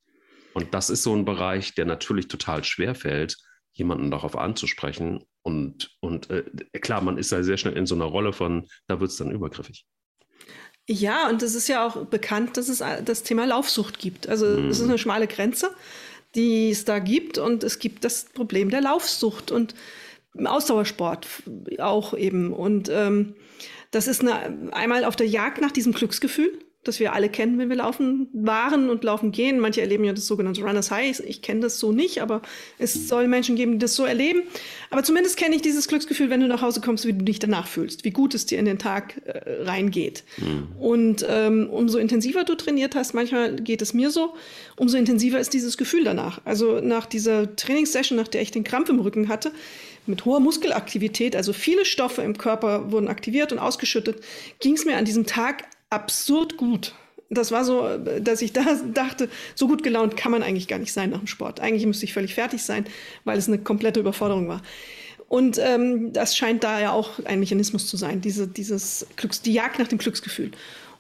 Und das ist so ein Bereich, der natürlich total schwer fällt, jemanden darauf anzusprechen. Und, und äh, klar, man ist da sehr schnell in so einer Rolle von, da wird es dann übergriffig. Ja, und es ist ja auch bekannt, dass es das Thema Laufsucht gibt. Also mhm. es ist eine schmale Grenze, die es da gibt. Und es gibt das Problem der Laufsucht und Ausdauersport auch eben. Und ähm, das ist eine, einmal auf der Jagd nach diesem Glücksgefühl das wir alle kennen, wenn wir laufen waren und laufen gehen. Manche erleben ja das sogenannte Runners High. Ich kenne das so nicht, aber es soll Menschen geben, die das so erleben. Aber zumindest kenne ich dieses Glücksgefühl, wenn du nach Hause kommst, wie du dich danach fühlst, wie gut es dir in den Tag äh, reingeht. Mhm. Und ähm, umso intensiver du trainiert hast, manchmal geht es mir so, umso intensiver ist dieses Gefühl danach. Also nach dieser Trainingssession, nach der ich den Krampf im Rücken hatte, mit hoher Muskelaktivität, also viele Stoffe im Körper wurden aktiviert und ausgeschüttet, ging es mir an diesem Tag absurd gut. Das war so, dass ich da dachte, so gut gelaunt kann man eigentlich gar nicht sein nach dem Sport. Eigentlich müsste ich völlig fertig sein, weil es eine komplette Überforderung war. Und ähm, das scheint da ja auch ein Mechanismus zu sein, diese, dieses Glücks, die Jagd nach dem Glücksgefühl.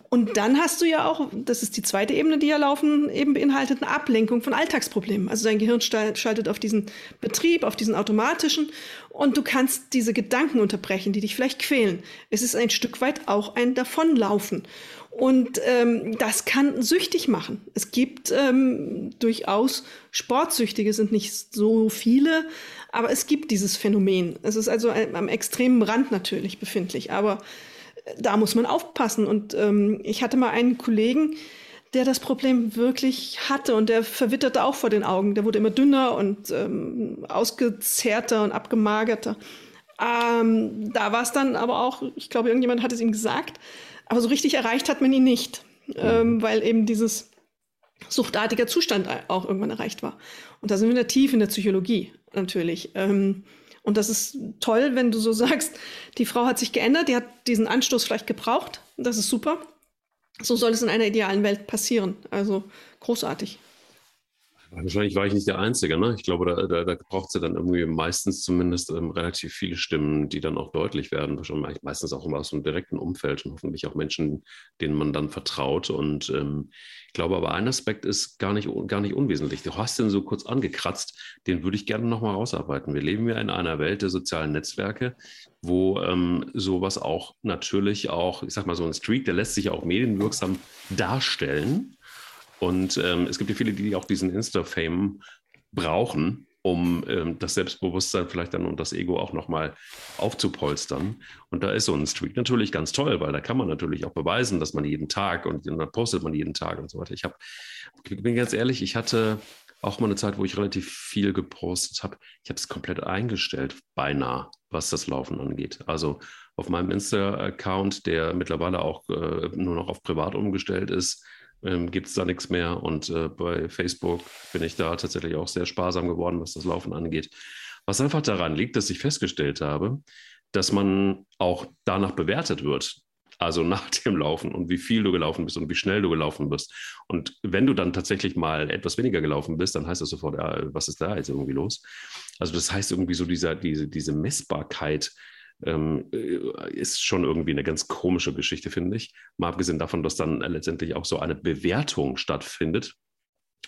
Und dann hast du ja auch, das ist die zweite Ebene, die ja laufen, eben beinhaltet eine Ablenkung von Alltagsproblemen. Also dein Gehirn schaltet auf diesen Betrieb, auf diesen automatischen und du kannst diese Gedanken unterbrechen, die dich vielleicht quälen. Es ist ein Stück weit auch ein Davonlaufen. Und ähm, das kann süchtig machen. Es gibt ähm, durchaus Sportsüchtige, sind nicht so viele, aber es gibt dieses Phänomen. Es ist also am extremen Rand natürlich befindlich, aber da muss man aufpassen. Und ähm, ich hatte mal einen Kollegen, der das Problem wirklich hatte und der verwitterte auch vor den Augen. Der wurde immer dünner und ähm, ausgezehrter und abgemagerter. Ähm, da war es dann aber auch, ich glaube, irgendjemand hat es ihm gesagt, aber so richtig erreicht hat man ihn nicht, ähm, weil eben dieses suchtartiger Zustand auch irgendwann erreicht war. Und da sind wir in der Tiefe in der Psychologie natürlich. Ähm, und das ist toll, wenn du so sagst, die Frau hat sich geändert, die hat diesen Anstoß vielleicht gebraucht. Das ist super. So soll es in einer idealen Welt passieren. Also großartig. Wahrscheinlich war ich nicht der Einzige. Ne? Ich glaube, da, da, da braucht es ja dann irgendwie meistens zumindest ähm, relativ viele Stimmen, die dann auch deutlich werden. Wahrscheinlich meistens auch immer aus einem direkten Umfeld und hoffentlich auch Menschen, denen man dann vertraut. Und ähm, ich glaube aber, ein Aspekt ist gar nicht, gar nicht unwesentlich. Du hast den so kurz angekratzt, den würde ich gerne nochmal rausarbeiten. Wir leben ja in einer Welt der sozialen Netzwerke, wo ähm, sowas auch natürlich auch, ich sag mal, so ein Streak, der lässt sich auch medienwirksam darstellen. Und ähm, es gibt ja viele, die auch diesen Insta-Fame brauchen, um ähm, das Selbstbewusstsein vielleicht dann und das Ego auch nochmal aufzupolstern. Und da ist so ein Streak natürlich ganz toll, weil da kann man natürlich auch beweisen, dass man jeden Tag und, und dann postet man jeden Tag und so weiter. Ich ich bin ganz ehrlich, ich hatte auch mal eine Zeit, wo ich relativ viel gepostet habe. Ich habe es komplett eingestellt, beinahe, was das Laufen angeht. Also auf meinem Insta-Account, der mittlerweile auch äh, nur noch auf privat umgestellt ist, ähm, gibt es da nichts mehr. Und äh, bei Facebook bin ich da tatsächlich auch sehr sparsam geworden, was das Laufen angeht. Was einfach daran liegt, dass ich festgestellt habe, dass man auch danach bewertet wird. Also nach dem Laufen und wie viel du gelaufen bist und wie schnell du gelaufen bist. Und wenn du dann tatsächlich mal etwas weniger gelaufen bist, dann heißt das sofort, ja, was ist da jetzt irgendwie los? Also das heißt irgendwie so dieser, diese, diese Messbarkeit ähm, äh, ist schon irgendwie eine ganz komische Geschichte, finde ich. Mal abgesehen davon, dass dann letztendlich auch so eine Bewertung stattfindet.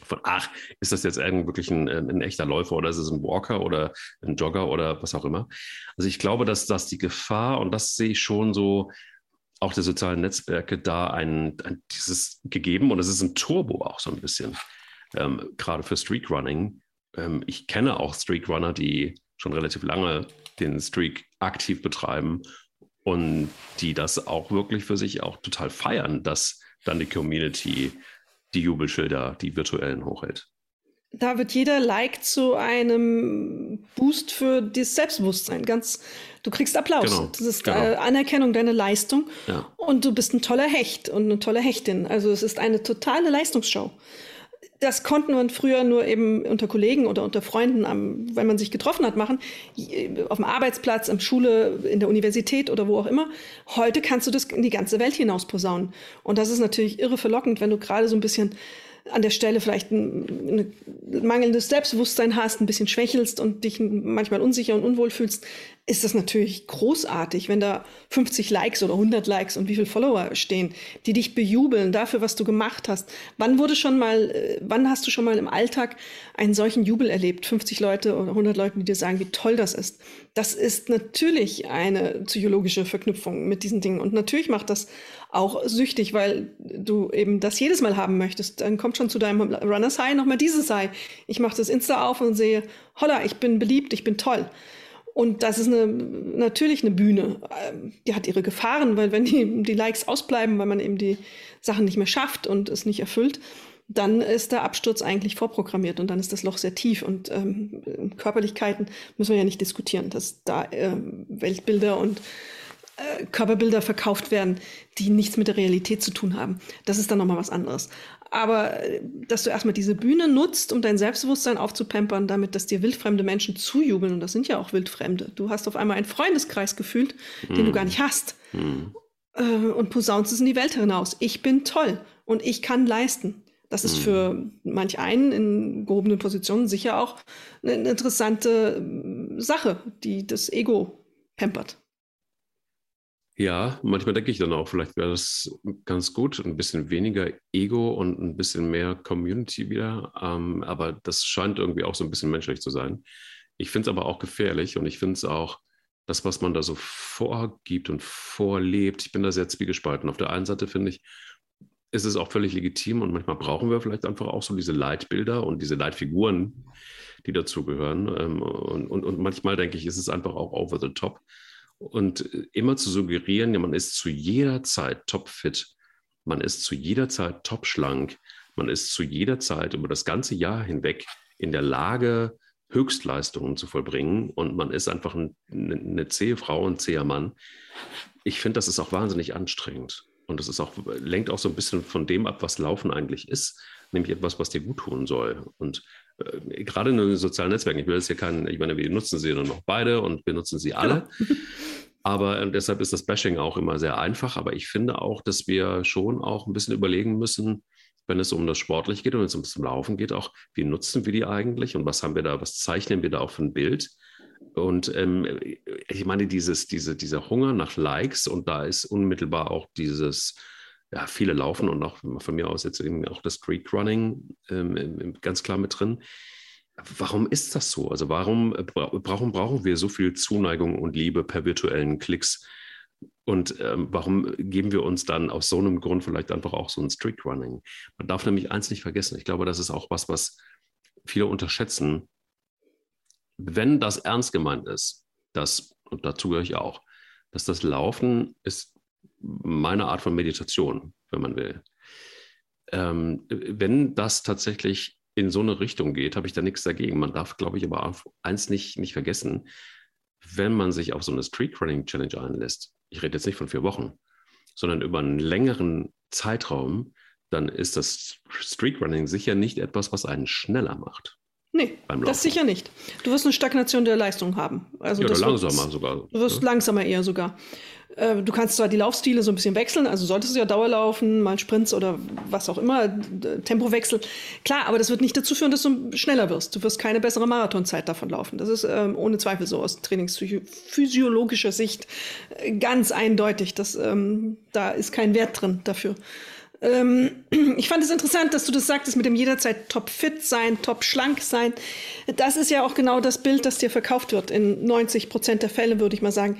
Von, ach, ist das jetzt wirklich ein, ein, echter Läufer oder ist es ein Walker oder ein Jogger oder was auch immer? Also ich glaube, dass das die Gefahr, und das sehe ich schon so, auch der sozialen Netzwerke da ein, ein dieses gegeben und es ist ein Turbo auch so ein bisschen, ähm, gerade für Streakrunning. Ähm, ich kenne auch Streakrunner, die schon relativ lange den Streak aktiv betreiben und die das auch wirklich für sich auch total feiern, dass dann die Community die Jubelschilder, die virtuellen hochhält. Da wird jeder Like zu einem Boost für das Selbstbewusstsein. Ganz, du kriegst Applaus. Genau, das ist genau. äh, Anerkennung deiner Leistung. Ja. Und du bist ein toller Hecht und eine tolle Hechtin. Also es ist eine totale Leistungsshow das konnten man früher nur eben unter Kollegen oder unter Freunden, am, wenn man sich getroffen hat, machen. Auf dem Arbeitsplatz, in Schule, in der Universität oder wo auch immer. Heute kannst du das in die ganze Welt hinaus posaunen. Und das ist natürlich irre verlockend, wenn du gerade so ein bisschen an der Stelle vielleicht ein, ein mangelndes Selbstbewusstsein hast, ein bisschen schwächelst und dich manchmal unsicher und unwohl fühlst, ist das natürlich großartig, wenn da 50 Likes oder 100 Likes und wie viele Follower stehen, die dich bejubeln dafür, was du gemacht hast. Wann wurde schon mal, äh, wann hast du schon mal im Alltag einen solchen Jubel erlebt? 50 Leute oder 100 Leute, die dir sagen, wie toll das ist. Das ist natürlich eine psychologische Verknüpfung mit diesen Dingen. Und natürlich macht das auch süchtig, weil du eben das jedes Mal haben möchtest. Dann kommt schon zu deinem Runners High nochmal dieses High. Ich mache das Insta auf und sehe, holla, ich bin beliebt, ich bin toll. Und das ist eine, natürlich eine Bühne. Ähm, die hat ihre Gefahren, weil wenn die, die Likes ausbleiben, weil man eben die Sachen nicht mehr schafft und es nicht erfüllt, dann ist der Absturz eigentlich vorprogrammiert und dann ist das Loch sehr tief. Und ähm, Körperlichkeiten müssen wir ja nicht diskutieren, dass da äh, Weltbilder und äh, Körperbilder verkauft werden, die nichts mit der Realität zu tun haben. Das ist dann nochmal was anderes. Aber äh, dass du erstmal diese Bühne nutzt, um dein Selbstbewusstsein aufzupampern, damit, dass dir wildfremde Menschen zujubeln, und das sind ja auch wildfremde. Du hast auf einmal einen Freundeskreis gefühlt, mhm. den du gar nicht hast. Mhm. und posaunst es in die Welt hinaus. Ich bin toll und ich kann leisten. Das ist für manch einen in gehobenen Positionen sicher auch eine interessante Sache, die das Ego pampert. Ja, manchmal denke ich dann auch, vielleicht wäre das ganz gut, ein bisschen weniger Ego und ein bisschen mehr Community wieder. Ähm, aber das scheint irgendwie auch so ein bisschen menschlich zu sein. Ich finde es aber auch gefährlich und ich finde es auch, das, was man da so vorgibt und vorlebt, ich bin da sehr zwiegespalten. Auf der einen Seite finde ich, ist es auch völlig legitim und manchmal brauchen wir vielleicht einfach auch so diese Leitbilder und diese Leitfiguren, die dazugehören. Ähm, und, und, und manchmal denke ich, ist es einfach auch over the top. Und immer zu suggerieren, ja, man ist zu jeder Zeit topfit, man ist zu jeder Zeit topschlank, man ist zu jeder Zeit über das ganze Jahr hinweg in der Lage, Höchstleistungen zu vollbringen und man ist einfach ein, eine zähe Frau, ein zäher Mann. Ich finde, das ist auch wahnsinnig anstrengend. Und das ist auch, lenkt auch so ein bisschen von dem ab, was Laufen eigentlich ist, nämlich etwas, was dir gut tun soll. Und äh, gerade in den sozialen Netzwerken, ich will jetzt hier keinen, ich meine, wir nutzen sie nur noch beide und wir nutzen sie alle. Genau. Aber äh, deshalb ist das Bashing auch immer sehr einfach. Aber ich finde auch, dass wir schon auch ein bisschen überlegen müssen, wenn es um das Sportliche geht und wenn es ums Laufen geht, auch, wie nutzen wir die eigentlich und was haben wir da, was zeichnen wir da auch für ein Bild? Und ähm, ich meine, dieses, diese, dieser Hunger nach Likes und da ist unmittelbar auch dieses, ja, viele laufen und auch von mir aus jetzt eben auch das Street Running ähm, ganz klar mit drin. Warum ist das so? Also warum, warum brauchen wir so viel Zuneigung und Liebe per virtuellen Klicks? Und ähm, warum geben wir uns dann aus so einem Grund vielleicht einfach auch so ein Street Running? Man darf nämlich eins nicht vergessen. Ich glaube, das ist auch was, was viele unterschätzen. Wenn das ernst gemeint ist, das, und dazu gehöre ich auch, dass das Laufen ist meine Art von Meditation, wenn man will. Ähm, wenn das tatsächlich in so eine Richtung geht, habe ich da nichts dagegen. Man darf, glaube ich, aber eins nicht, nicht vergessen, wenn man sich auf so eine Street Running Challenge einlässt, ich rede jetzt nicht von vier Wochen, sondern über einen längeren Zeitraum, dann ist das Street Running sicher nicht etwas, was einen schneller macht. Nee, das sicher nicht. Du wirst eine Stagnation der Leistung haben. Also ja, oder langsamer sogar. Du wirst ja. langsamer eher sogar. Äh, du kannst zwar die Laufstile so ein bisschen wechseln, also solltest du ja Dauerlaufen, mal Sprints oder was auch immer, Tempowechsel. Klar, aber das wird nicht dazu führen, dass du schneller wirst. Du wirst keine bessere Marathonzeit davon laufen. Das ist ähm, ohne Zweifel so aus trainingsphysiologischer Sicht äh, ganz eindeutig. Dass, ähm, da ist kein Wert drin dafür. Ähm, ich fand es interessant, dass du das sagtest mit dem jederzeit top fit sein, top schlank sein. Das ist ja auch genau das Bild, das dir verkauft wird. In 90 Prozent der Fälle würde ich mal sagen,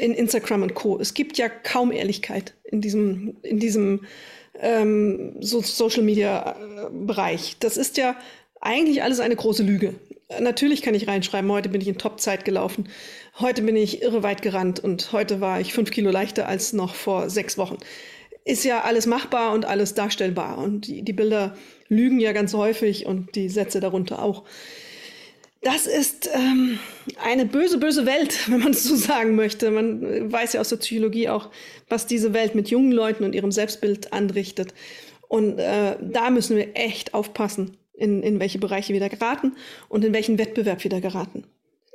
in Instagram und Co. Es gibt ja kaum Ehrlichkeit in diesem, in diesem ähm, so Social Media äh, Bereich. Das ist ja eigentlich alles eine große Lüge. Natürlich kann ich reinschreiben, heute bin ich in Topzeit gelaufen, heute bin ich irre weit gerannt und heute war ich fünf Kilo leichter als noch vor sechs Wochen ist ja alles machbar und alles darstellbar. Und die, die Bilder lügen ja ganz häufig und die Sätze darunter auch. Das ist ähm, eine böse, böse Welt, wenn man es so sagen möchte. Man weiß ja aus der Psychologie auch, was diese Welt mit jungen Leuten und ihrem Selbstbild anrichtet. Und äh, da müssen wir echt aufpassen, in, in welche Bereiche wir da geraten und in welchen Wettbewerb wir da geraten.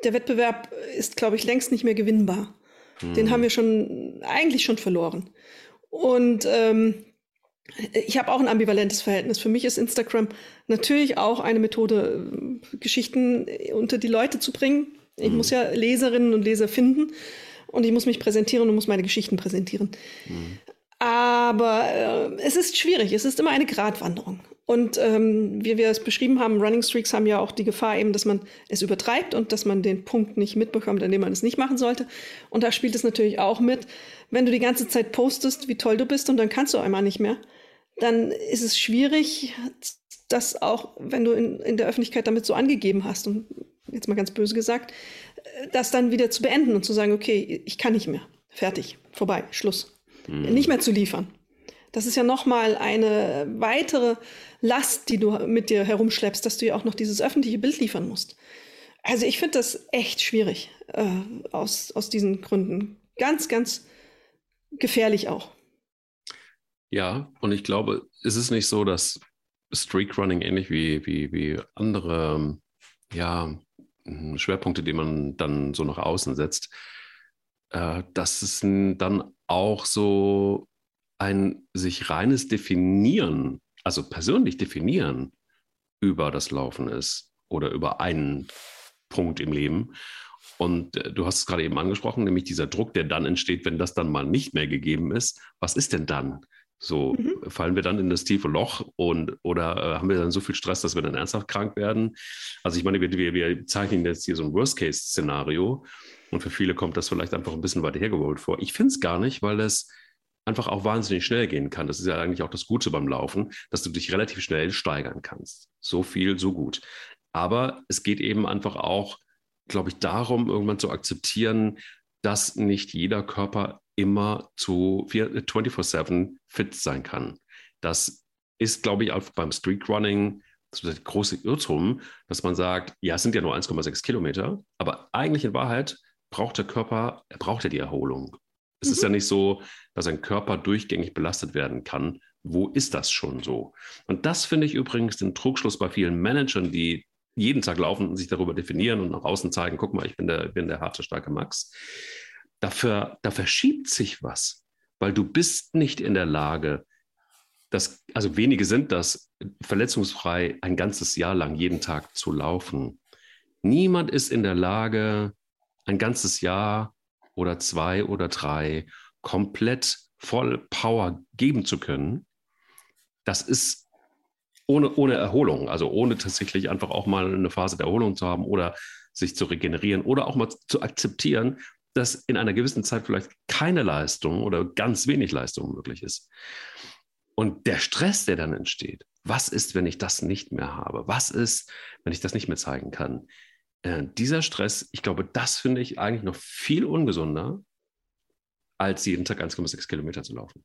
Der Wettbewerb ist, glaube ich, längst nicht mehr gewinnbar. Hm. Den haben wir schon eigentlich schon verloren. Und ähm, ich habe auch ein ambivalentes Verhältnis. Für mich ist Instagram natürlich auch eine Methode, Geschichten unter die Leute zu bringen. Ich mhm. muss ja Leserinnen und Leser finden und ich muss mich präsentieren und muss meine Geschichten präsentieren. Mhm. Aber äh, es ist schwierig, es ist immer eine Gratwanderung. Und ähm, wie wir es beschrieben haben, Running Streaks haben ja auch die Gefahr eben, dass man es übertreibt und dass man den Punkt nicht mitbekommt, an dem man es nicht machen sollte. Und da spielt es natürlich auch mit, wenn du die ganze Zeit postest, wie toll du bist und dann kannst du einmal nicht mehr, dann ist es schwierig, das auch, wenn du in, in der Öffentlichkeit damit so angegeben hast und jetzt mal ganz böse gesagt, das dann wieder zu beenden und zu sagen, okay, ich kann nicht mehr, fertig, vorbei, Schluss, mhm. nicht mehr zu liefern. Das ist ja nochmal eine weitere Last, die du mit dir herumschleppst, dass du ja auch noch dieses öffentliche Bild liefern musst. Also ich finde das echt schwierig äh, aus, aus diesen Gründen. Ganz, ganz gefährlich auch. Ja, und ich glaube, es ist nicht so, dass Streakrunning ähnlich wie, wie, wie andere ja, hm, Schwerpunkte, die man dann so nach außen setzt, äh, dass es dann auch so ein sich reines Definieren, also persönlich definieren über das Laufen ist oder über einen Punkt im Leben. Und äh, du hast es gerade eben angesprochen, nämlich dieser Druck, der dann entsteht, wenn das dann mal nicht mehr gegeben ist. Was ist denn dann? So mhm. fallen wir dann in das tiefe Loch und oder äh, haben wir dann so viel Stress, dass wir dann ernsthaft krank werden? Also ich meine, wir, wir, wir zeichnen jetzt hier so ein Worst-Case-Szenario und für viele kommt das vielleicht einfach ein bisschen weiter hergeholt vor. Ich finde es gar nicht, weil es einfach auch wahnsinnig schnell gehen kann. Das ist ja eigentlich auch das Gute beim Laufen, dass du dich relativ schnell steigern kannst. So viel, so gut. Aber es geht eben einfach auch, glaube ich, darum, irgendwann zu akzeptieren, dass nicht jeder Körper immer zu 24-7 fit sein kann. Das ist, glaube ich, auch beim Streetrunning der große Irrtum, dass man sagt, ja, es sind ja nur 1,6 Kilometer, aber eigentlich in Wahrheit braucht der Körper, er braucht ja die Erholung. Es mhm. ist ja mhm. nicht so, dass ein Körper durchgängig belastet werden kann. Wo ist das schon so? Und das finde ich übrigens den Trugschluss bei vielen Managern, die jeden Tag laufen und sich darüber definieren und nach außen zeigen, guck mal, ich bin der, bin der harte, starke Max. Dafür, da verschiebt sich was, weil du bist nicht in der Lage, das, also wenige sind das, verletzungsfrei ein ganzes Jahr lang jeden Tag zu laufen. Niemand ist in der Lage, ein ganzes Jahr oder zwei oder drei komplett voll Power geben zu können, das ist ohne, ohne Erholung, also ohne tatsächlich einfach auch mal eine Phase der Erholung zu haben oder sich zu regenerieren oder auch mal zu akzeptieren, dass in einer gewissen Zeit vielleicht keine Leistung oder ganz wenig Leistung möglich ist. Und der Stress, der dann entsteht, was ist, wenn ich das nicht mehr habe? Was ist, wenn ich das nicht mehr zeigen kann? Äh, dieser Stress, ich glaube, das finde ich eigentlich noch viel ungesunder, als jeden Tag 1,6 Kilometer zu laufen.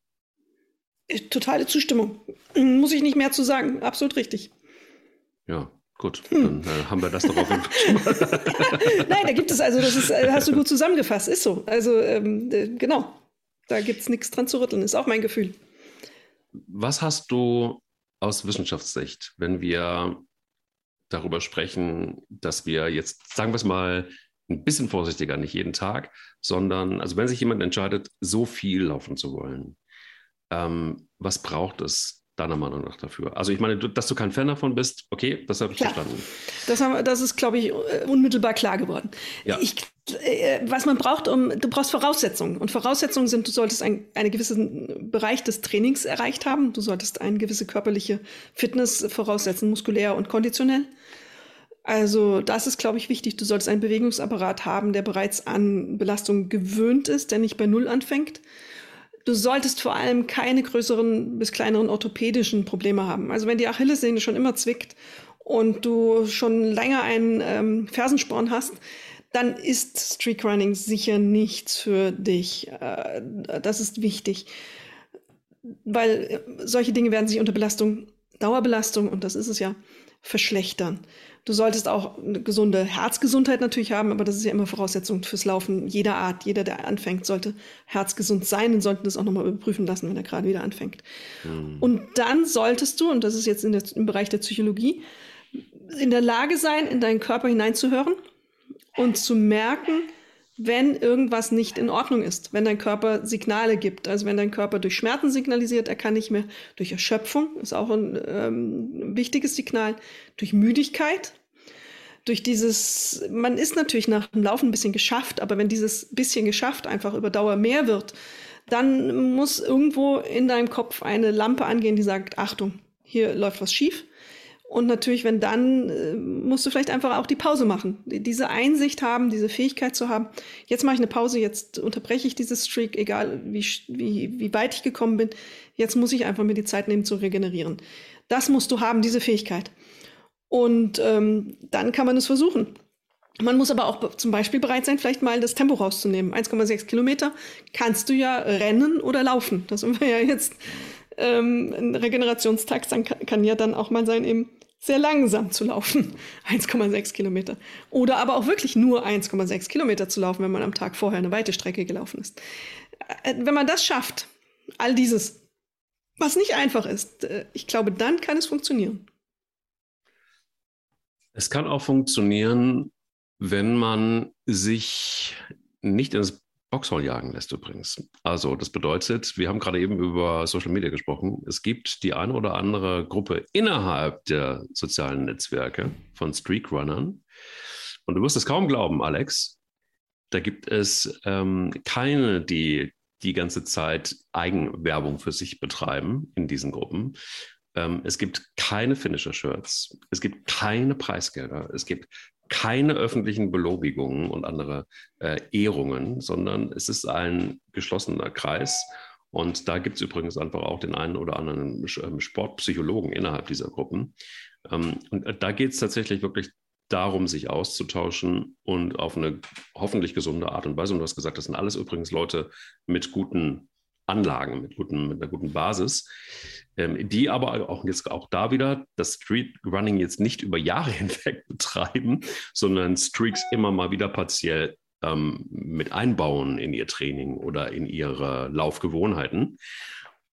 Äh, totale Zustimmung. Muss ich nicht mehr zu sagen. Absolut richtig. Ja, gut. Hm. Dann äh, haben wir das doch auf jeden Fall. Nein, da gibt es also, das ist, äh, hast du gut zusammengefasst. Ist so. Also, ähm, genau. Da gibt es nichts dran zu rütteln. Ist auch mein Gefühl. Was hast du aus Wissenschaftssicht, wenn wir darüber sprechen, dass wir jetzt, sagen wir es mal, ein bisschen vorsichtiger, nicht jeden Tag, sondern, also wenn sich jemand entscheidet, so viel laufen zu wollen, ähm, was braucht es deiner Meinung nach dafür? Also ich meine, du, dass du kein Fan davon bist, okay, das habe ich klar. verstanden. Das, haben, das ist, glaube ich, unmittelbar klar geworden. Ja. Ich, was man braucht, um, du brauchst Voraussetzungen. Und Voraussetzungen sind, du solltest ein, einen gewissen Bereich des Trainings erreicht haben. Du solltest eine gewisse körperliche Fitness voraussetzen, muskulär und konditionell. Also das ist, glaube ich, wichtig. Du solltest einen Bewegungsapparat haben, der bereits an Belastung gewöhnt ist, der nicht bei Null anfängt. Du solltest vor allem keine größeren bis kleineren orthopädischen Probleme haben. Also wenn die Achillessehne schon immer zwickt und du schon länger einen ähm, Fersensporn hast, dann ist Streakrunning sicher nichts für dich. Äh, das ist wichtig, weil solche Dinge werden sich unter Belastung, Dauerbelastung, und das ist es ja, verschlechtern. Du solltest auch eine gesunde Herzgesundheit natürlich haben, aber das ist ja immer Voraussetzung fürs Laufen jeder Art. Jeder, der anfängt, sollte herzgesund sein und sollte das auch nochmal überprüfen lassen, wenn er gerade wieder anfängt. Mhm. Und dann solltest du, und das ist jetzt der, im Bereich der Psychologie, in der Lage sein, in deinen Körper hineinzuhören und zu merken, wenn irgendwas nicht in Ordnung ist, wenn dein Körper Signale gibt. Also wenn dein Körper durch Schmerzen signalisiert, er kann nicht mehr, durch Erschöpfung ist auch ein ähm, wichtiges Signal, durch Müdigkeit, durch dieses, man ist natürlich nach dem Laufen ein bisschen geschafft, aber wenn dieses bisschen geschafft einfach über Dauer mehr wird, dann muss irgendwo in deinem Kopf eine Lampe angehen, die sagt, Achtung, hier läuft was schief. Und natürlich, wenn dann, äh, musst du vielleicht einfach auch die Pause machen. Diese Einsicht haben, diese Fähigkeit zu haben. Jetzt mache ich eine Pause, jetzt unterbreche ich dieses Streak, egal wie, wie, wie weit ich gekommen bin. Jetzt muss ich einfach mir die Zeit nehmen zu regenerieren. Das musst du haben, diese Fähigkeit. Und ähm, dann kann man es versuchen. Man muss aber auch zum Beispiel bereit sein, vielleicht mal das Tempo rauszunehmen. 1,6 Kilometer kannst du ja rennen oder laufen. Das sind wir ja jetzt. Ähm, ein Regenerationstakt kann, kann ja dann auch mal sein, eben sehr langsam zu laufen, 1,6 Kilometer. Oder aber auch wirklich nur 1,6 Kilometer zu laufen, wenn man am Tag vorher eine weite Strecke gelaufen ist. Äh, wenn man das schafft, all dieses, was nicht einfach ist, äh, ich glaube, dann kann es funktionieren. Es kann auch funktionieren, wenn man sich nicht ins Boxhall jagen lässt übrigens. Also das bedeutet, wir haben gerade eben über Social Media gesprochen. Es gibt die eine oder andere Gruppe innerhalb der sozialen Netzwerke von Streakrunnern. Und du wirst es kaum glauben, Alex. Da gibt es ähm, keine, die die ganze Zeit Eigenwerbung für sich betreiben in diesen Gruppen. Ähm, es gibt keine Finisher-Shirts. Es gibt keine Preisgelder. Es gibt keine öffentlichen Belobigungen und andere äh, Ehrungen, sondern es ist ein geschlossener Kreis. Und da gibt es übrigens einfach auch den einen oder anderen ähm, Sportpsychologen innerhalb dieser Gruppen. Ähm, und äh, da geht es tatsächlich wirklich darum, sich auszutauschen und auf eine hoffentlich gesunde Art und Weise. Und du hast gesagt, das sind alles übrigens Leute mit guten Anlagen, mit, guten, mit einer guten Basis, ähm, die aber auch jetzt auch da wieder das Street Running jetzt nicht über Jahre hinweg betreiben, sondern Streaks immer mal wieder partiell ähm, mit einbauen in ihr Training oder in ihre Laufgewohnheiten.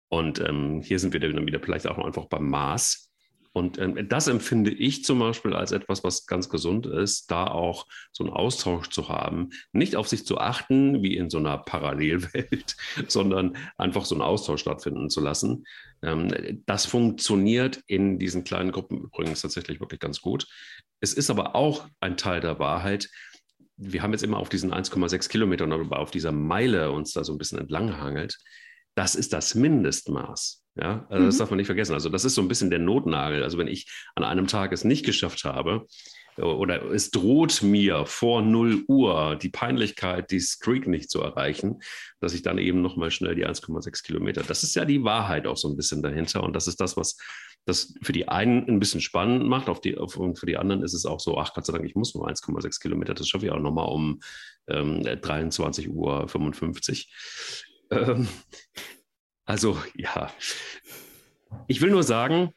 Und ähm, hier sind wir dann wieder vielleicht auch einfach beim Maß. Und ähm, das empfinde ich zum Beispiel als etwas, was ganz gesund ist, da auch so einen Austausch zu haben, nicht auf sich zu achten wie in so einer Parallelwelt, sondern einfach so einen Austausch stattfinden zu lassen. Ähm, das funktioniert in diesen kleinen Gruppen übrigens tatsächlich wirklich ganz gut. Es ist aber auch ein Teil der Wahrheit. Wir haben jetzt immer auf diesen 1,6 Kilometern oder auf dieser Meile uns da so ein bisschen entlang hangelt. Das ist das Mindestmaß. Ja, also das mhm. darf man nicht vergessen. Also das ist so ein bisschen der Notnagel. Also wenn ich an einem Tag es nicht geschafft habe äh, oder es droht mir vor 0 Uhr die Peinlichkeit, die Streak nicht zu erreichen, dass ich dann eben nochmal schnell die 1,6 Kilometer. Das ist ja die Wahrheit auch so ein bisschen dahinter. Und das ist das, was das für die einen ein bisschen spannend macht. Auf die, auf, und für die anderen ist es auch so, ach Gott sei Dank, ich muss nur 1,6 Kilometer. Das schaffe ich auch nochmal um ähm, 23 Uhr 55. Ähm, also ja, ich will nur sagen,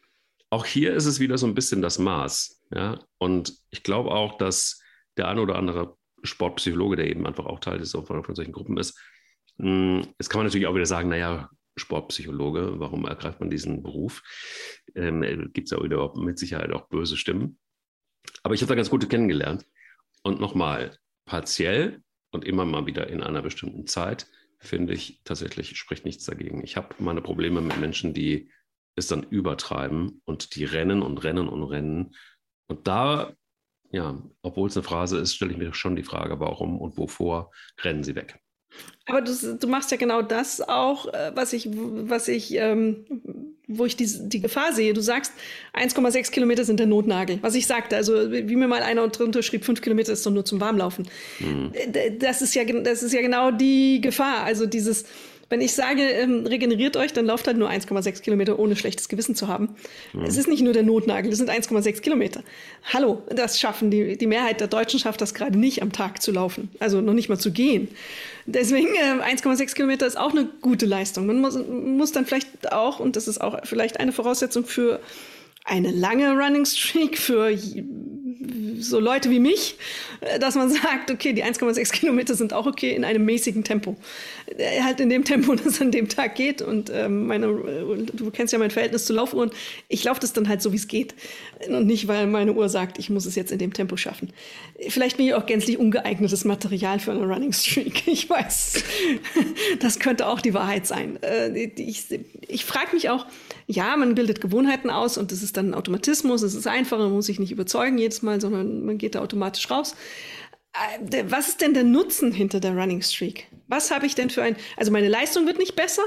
auch hier ist es wieder so ein bisschen das Maß. Ja? Und ich glaube auch, dass der eine oder andere Sportpsychologe, der eben einfach auch Teil des, von, von solchen Gruppen ist, hm, jetzt kann man natürlich auch wieder sagen, naja, Sportpsychologe, warum ergreift man diesen Beruf? Ähm, Gibt es ja wieder mit Sicherheit auch böse Stimmen. Aber ich habe da ganz gute kennengelernt. Und nochmal, partiell und immer mal wieder in einer bestimmten Zeit finde ich tatsächlich, spricht nichts dagegen. Ich habe meine Probleme mit Menschen, die es dann übertreiben und die rennen und rennen und rennen. Und da, ja, obwohl es eine Phrase ist, stelle ich mir schon die Frage, warum und wovor rennen sie weg. Aber du, du machst ja genau das auch, äh, was ich, was ich, ähm, wo ich die, die Gefahr sehe. Du sagst, 1,6 Kilometer sind der Notnagel. Was ich sagte, also wie mir mal einer drunter schrieb, 5 Kilometer ist doch nur zum Warmlaufen. Mhm. Das, ist ja, das ist ja genau die Gefahr. Also dieses, wenn ich sage, ähm, regeneriert euch, dann lauft halt nur 1,6 Kilometer, ohne schlechtes Gewissen zu haben. Mhm. Es ist nicht nur der Notnagel, das sind 1,6 Kilometer. Hallo, das schaffen die, die Mehrheit der Deutschen schafft das gerade nicht am Tag zu laufen, also noch nicht mal zu gehen. Deswegen äh, 1,6 Kilometer ist auch eine gute Leistung. Man muss, muss dann vielleicht auch, und das ist auch vielleicht eine Voraussetzung für eine lange Running Streak für so Leute wie mich, äh, dass man sagt, okay, die 1,6 Kilometer sind auch okay in einem mäßigen Tempo. Äh, halt in dem Tempo, das an dem Tag geht. Und ähm, meine, äh, du kennst ja mein Verhältnis zu Laufuhren. Ich laufe das dann halt so, wie es geht. Und nicht, weil meine Uhr sagt, ich muss es jetzt in dem Tempo schaffen. Vielleicht bin ich auch gänzlich ungeeignetes Material für eine Running Streak. Ich weiß, das könnte auch die Wahrheit sein. Ich, ich frage mich auch, ja, man bildet Gewohnheiten aus und das ist dann ein Automatismus, es ist einfacher, man muss sich nicht überzeugen jedes Mal, sondern man geht da automatisch raus. Äh, was ist denn der Nutzen hinter der Running Streak? Was habe ich denn für ein, also meine Leistung wird nicht besser.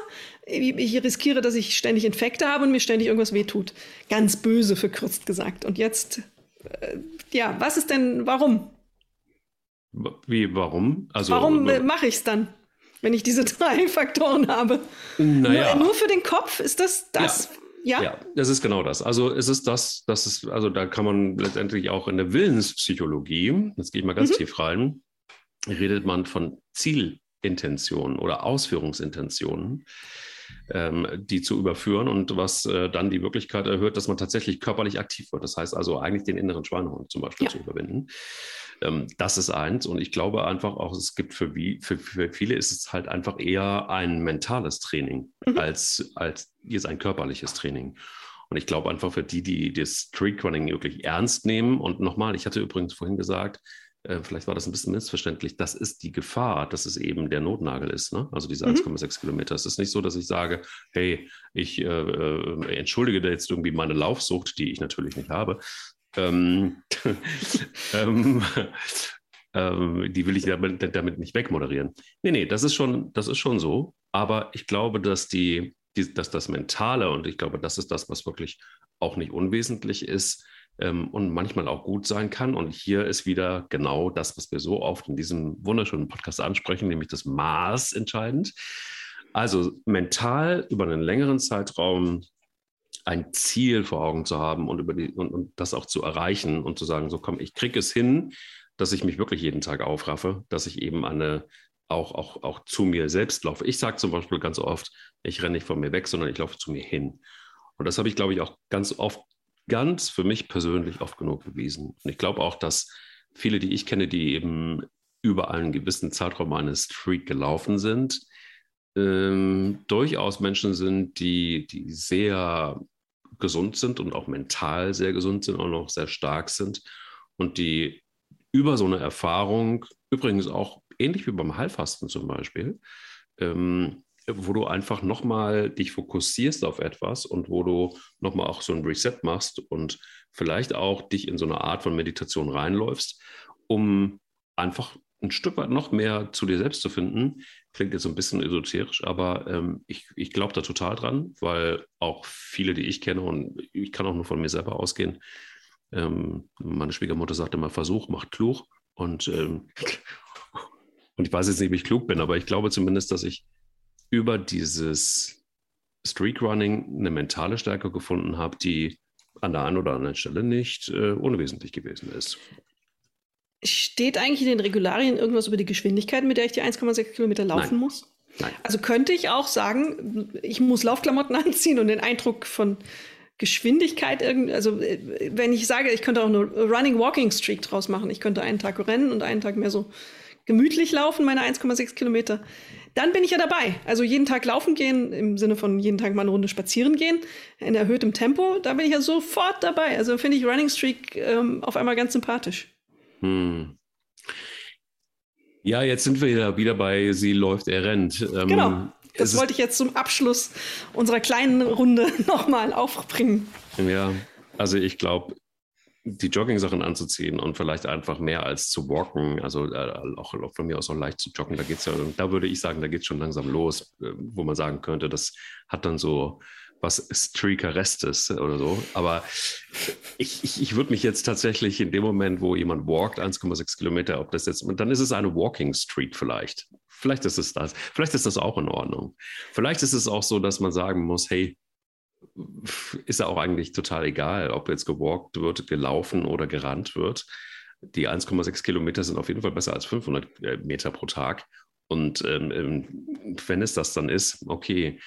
Ich riskiere, dass ich ständig Infekte habe und mir ständig irgendwas wehtut. Ganz böse verkürzt gesagt. Und jetzt, äh, ja, was ist denn, warum? Wie, warum? Also, warum äh, mache ich es dann? Wenn ich diese drei Faktoren habe. Naja. Nur, nur für den Kopf ist das das. Ja. ja. ja, das ist genau das. Also es ist das, das ist, also da kann man letztendlich auch in der Willenspsychologie, jetzt gehe ich mal ganz mhm. tief rein, redet man von Zielintentionen oder Ausführungsintentionen, ähm, die zu überführen und was äh, dann die Möglichkeit erhöht, dass man tatsächlich körperlich aktiv wird. Das heißt also eigentlich den inneren Schweinehund zum Beispiel ja. zu überwinden. Ähm, das ist eins. Und ich glaube einfach auch, es gibt für, wie, für, für viele ist es halt einfach eher ein mentales Training mhm. als, als jetzt ein körperliches Training. Und ich glaube einfach für die, die das Streakrunning wirklich ernst nehmen, und nochmal, ich hatte übrigens vorhin gesagt, äh, vielleicht war das ein bisschen missverständlich, das ist die Gefahr, dass es eben der Notnagel ist, ne? also diese mhm. 1,6 Kilometer. Es ist nicht so, dass ich sage, hey, ich äh, äh, entschuldige da jetzt irgendwie meine Laufsucht, die ich natürlich nicht habe, ähm, ähm, ähm, die will ich damit, damit, nicht wegmoderieren. Nee, nee, das ist schon, das ist schon so. Aber ich glaube, dass die, die, dass das Mentale, und ich glaube, das ist das, was wirklich auch nicht unwesentlich ist ähm, und manchmal auch gut sein kann. Und hier ist wieder genau das, was wir so oft in diesem wunderschönen Podcast ansprechen, nämlich das Maß entscheidend. Also mental über einen längeren Zeitraum ein Ziel vor Augen zu haben und, über die, und, und das auch zu erreichen und zu sagen, so komm, ich kriege es hin, dass ich mich wirklich jeden Tag aufraffe, dass ich eben eine, auch, auch, auch zu mir selbst laufe. Ich sage zum Beispiel ganz oft, ich renne nicht von mir weg, sondern ich laufe zu mir hin. Und das habe ich, glaube ich, auch ganz oft, ganz für mich persönlich oft genug bewiesen. Und ich glaube auch, dass viele, die ich kenne, die eben über einen gewissen Zeitraum eines Streak gelaufen sind, ähm, durchaus Menschen sind, die, die sehr gesund sind und auch mental sehr gesund sind, auch noch sehr stark sind und die über so eine Erfahrung, übrigens auch ähnlich wie beim Heilfasten zum Beispiel, ähm, wo du einfach nochmal dich fokussierst auf etwas und wo du nochmal auch so ein Reset machst und vielleicht auch dich in so eine Art von Meditation reinläufst, um einfach ein Stück weit noch mehr zu dir selbst zu finden. Klingt jetzt so ein bisschen esoterisch, aber ähm, ich, ich glaube da total dran, weil auch viele, die ich kenne, und ich kann auch nur von mir selber ausgehen, ähm, meine Schwiegermutter sagt immer, Versuch macht klug. Und, ähm, und ich weiß jetzt nicht, ob ich klug bin, aber ich glaube zumindest, dass ich über dieses Streakrunning eine mentale Stärke gefunden habe, die an der einen oder anderen Stelle nicht äh, unwesentlich gewesen ist. Steht eigentlich in den Regularien irgendwas über die Geschwindigkeit, mit der ich die 1,6 Kilometer laufen Nein. muss? Nein. Also könnte ich auch sagen, ich muss Laufklamotten anziehen und den Eindruck von Geschwindigkeit, also äh, wenn ich sage, ich könnte auch eine Running Walking Streak draus machen, ich könnte einen Tag rennen und einen Tag mehr so gemütlich laufen, meine 1,6 Kilometer, dann bin ich ja dabei. Also jeden Tag laufen gehen, im Sinne von jeden Tag mal eine Runde spazieren gehen, in erhöhtem Tempo, da bin ich ja sofort dabei. Also finde ich Running Streak ähm, auf einmal ganz sympathisch. Hm. Ja, jetzt sind wir ja wieder bei Sie läuft, er rennt. Ähm, genau. Das wollte ich jetzt zum Abschluss unserer kleinen Runde nochmal aufbringen. Ja, also ich glaube, die Jogging-Sachen anzuziehen und vielleicht einfach mehr als zu walken, also äh, auch, auch, von mir aus auch leicht zu joggen, da geht's ja, da würde ich sagen, da geht es schon langsam los, äh, wo man sagen könnte, das hat dann so was Streakerestes oder so. Aber ich, ich, ich würde mich jetzt tatsächlich in dem Moment, wo jemand walkt, 1,6 Kilometer, ob das jetzt, dann ist es eine Walking Street vielleicht. Vielleicht ist es das. Vielleicht ist das auch in Ordnung. Vielleicht ist es auch so, dass man sagen muss, hey, ist ja auch eigentlich total egal, ob jetzt gewalkt wird, gelaufen oder gerannt wird. Die 1,6 Kilometer sind auf jeden Fall besser als 500 äh, Meter pro Tag. Und ähm, ähm, wenn es das dann ist, okay,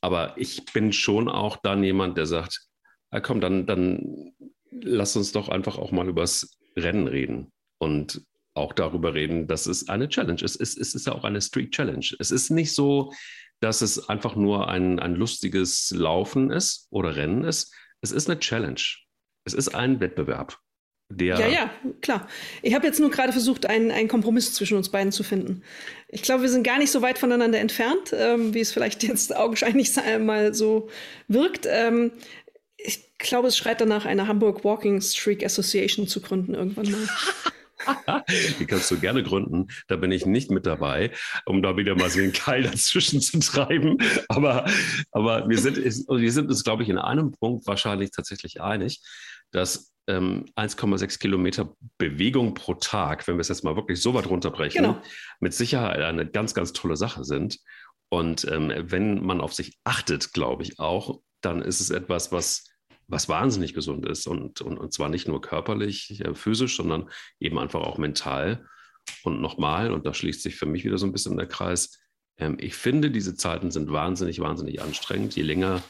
aber ich bin schon auch dann jemand, der sagt, ja, komm, dann, dann lass uns doch einfach auch mal übers Rennen reden. Und auch darüber reden, dass es eine Challenge ist. Es, es ist ja auch eine Street Challenge. Es ist nicht so, dass es einfach nur ein, ein lustiges Laufen ist oder Rennen ist. Es ist eine Challenge. Es ist ein Wettbewerb. Der ja, ja, klar. Ich habe jetzt nur gerade versucht, einen, einen Kompromiss zwischen uns beiden zu finden. Ich glaube, wir sind gar nicht so weit voneinander entfernt, ähm, wie es vielleicht jetzt augenscheinlich mal so wirkt. Ähm, ich glaube, es schreit danach, eine Hamburg Walking Streak Association zu gründen irgendwann mal. Die kannst du gerne gründen. Da bin ich nicht mit dabei, um da wieder mal so einen Keil dazwischen zu treiben. Aber, aber wir, sind, wir sind uns, glaube ich, in einem Punkt wahrscheinlich tatsächlich einig, dass ähm, 1,6 Kilometer Bewegung pro Tag, wenn wir es jetzt mal wirklich so weit runterbrechen, genau. mit Sicherheit eine ganz, ganz tolle Sache sind. Und ähm, wenn man auf sich achtet, glaube ich auch, dann ist es etwas, was was wahnsinnig gesund ist und, und, und zwar nicht nur körperlich, äh, physisch, sondern eben einfach auch mental. Und nochmal, und da schließt sich für mich wieder so ein bisschen der Kreis, ähm, ich finde, diese Zeiten sind wahnsinnig, wahnsinnig anstrengend. Je länger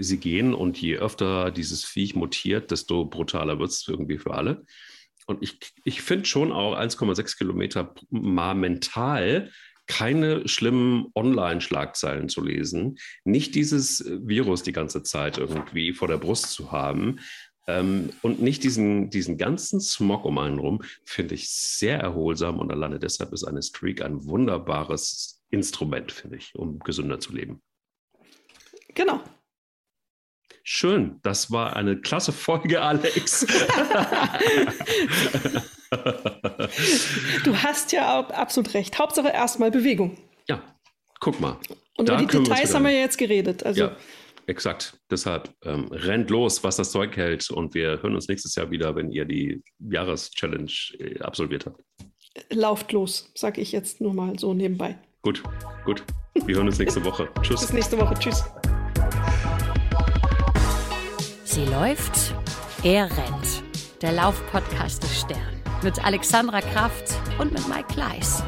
sie gehen und je öfter dieses Viech mutiert, desto brutaler wird es irgendwie für alle. Und ich, ich finde schon auch 1,6 Kilometer mal mental keine schlimmen Online-Schlagzeilen zu lesen, nicht dieses äh, Virus die ganze Zeit irgendwie vor der Brust zu haben ähm, und nicht diesen, diesen ganzen Smog um einen rum, finde ich sehr erholsam und alleine deshalb ist eine Streak ein wunderbares Instrument, finde ich, um gesünder zu leben. Genau. Schön, das war eine klasse Folge, Alex. du hast ja absolut recht. Hauptsache erstmal Bewegung. Ja, guck mal. Und über die Details haben wir ja jetzt geredet. Also. Ja, exakt. Deshalb ähm, rennt los, was das Zeug hält. Und wir hören uns nächstes Jahr wieder, wenn ihr die Jahreschallenge äh, absolviert habt. Lauft los, sag ich jetzt nur mal so nebenbei. Gut, gut. Wir hören uns nächste Woche. Tschüss. Bis nächste Woche. Tschüss. Sie läuft, er rennt. Der Laufpodcast des Stern mit Alexandra Kraft und mit Mike Kleiss.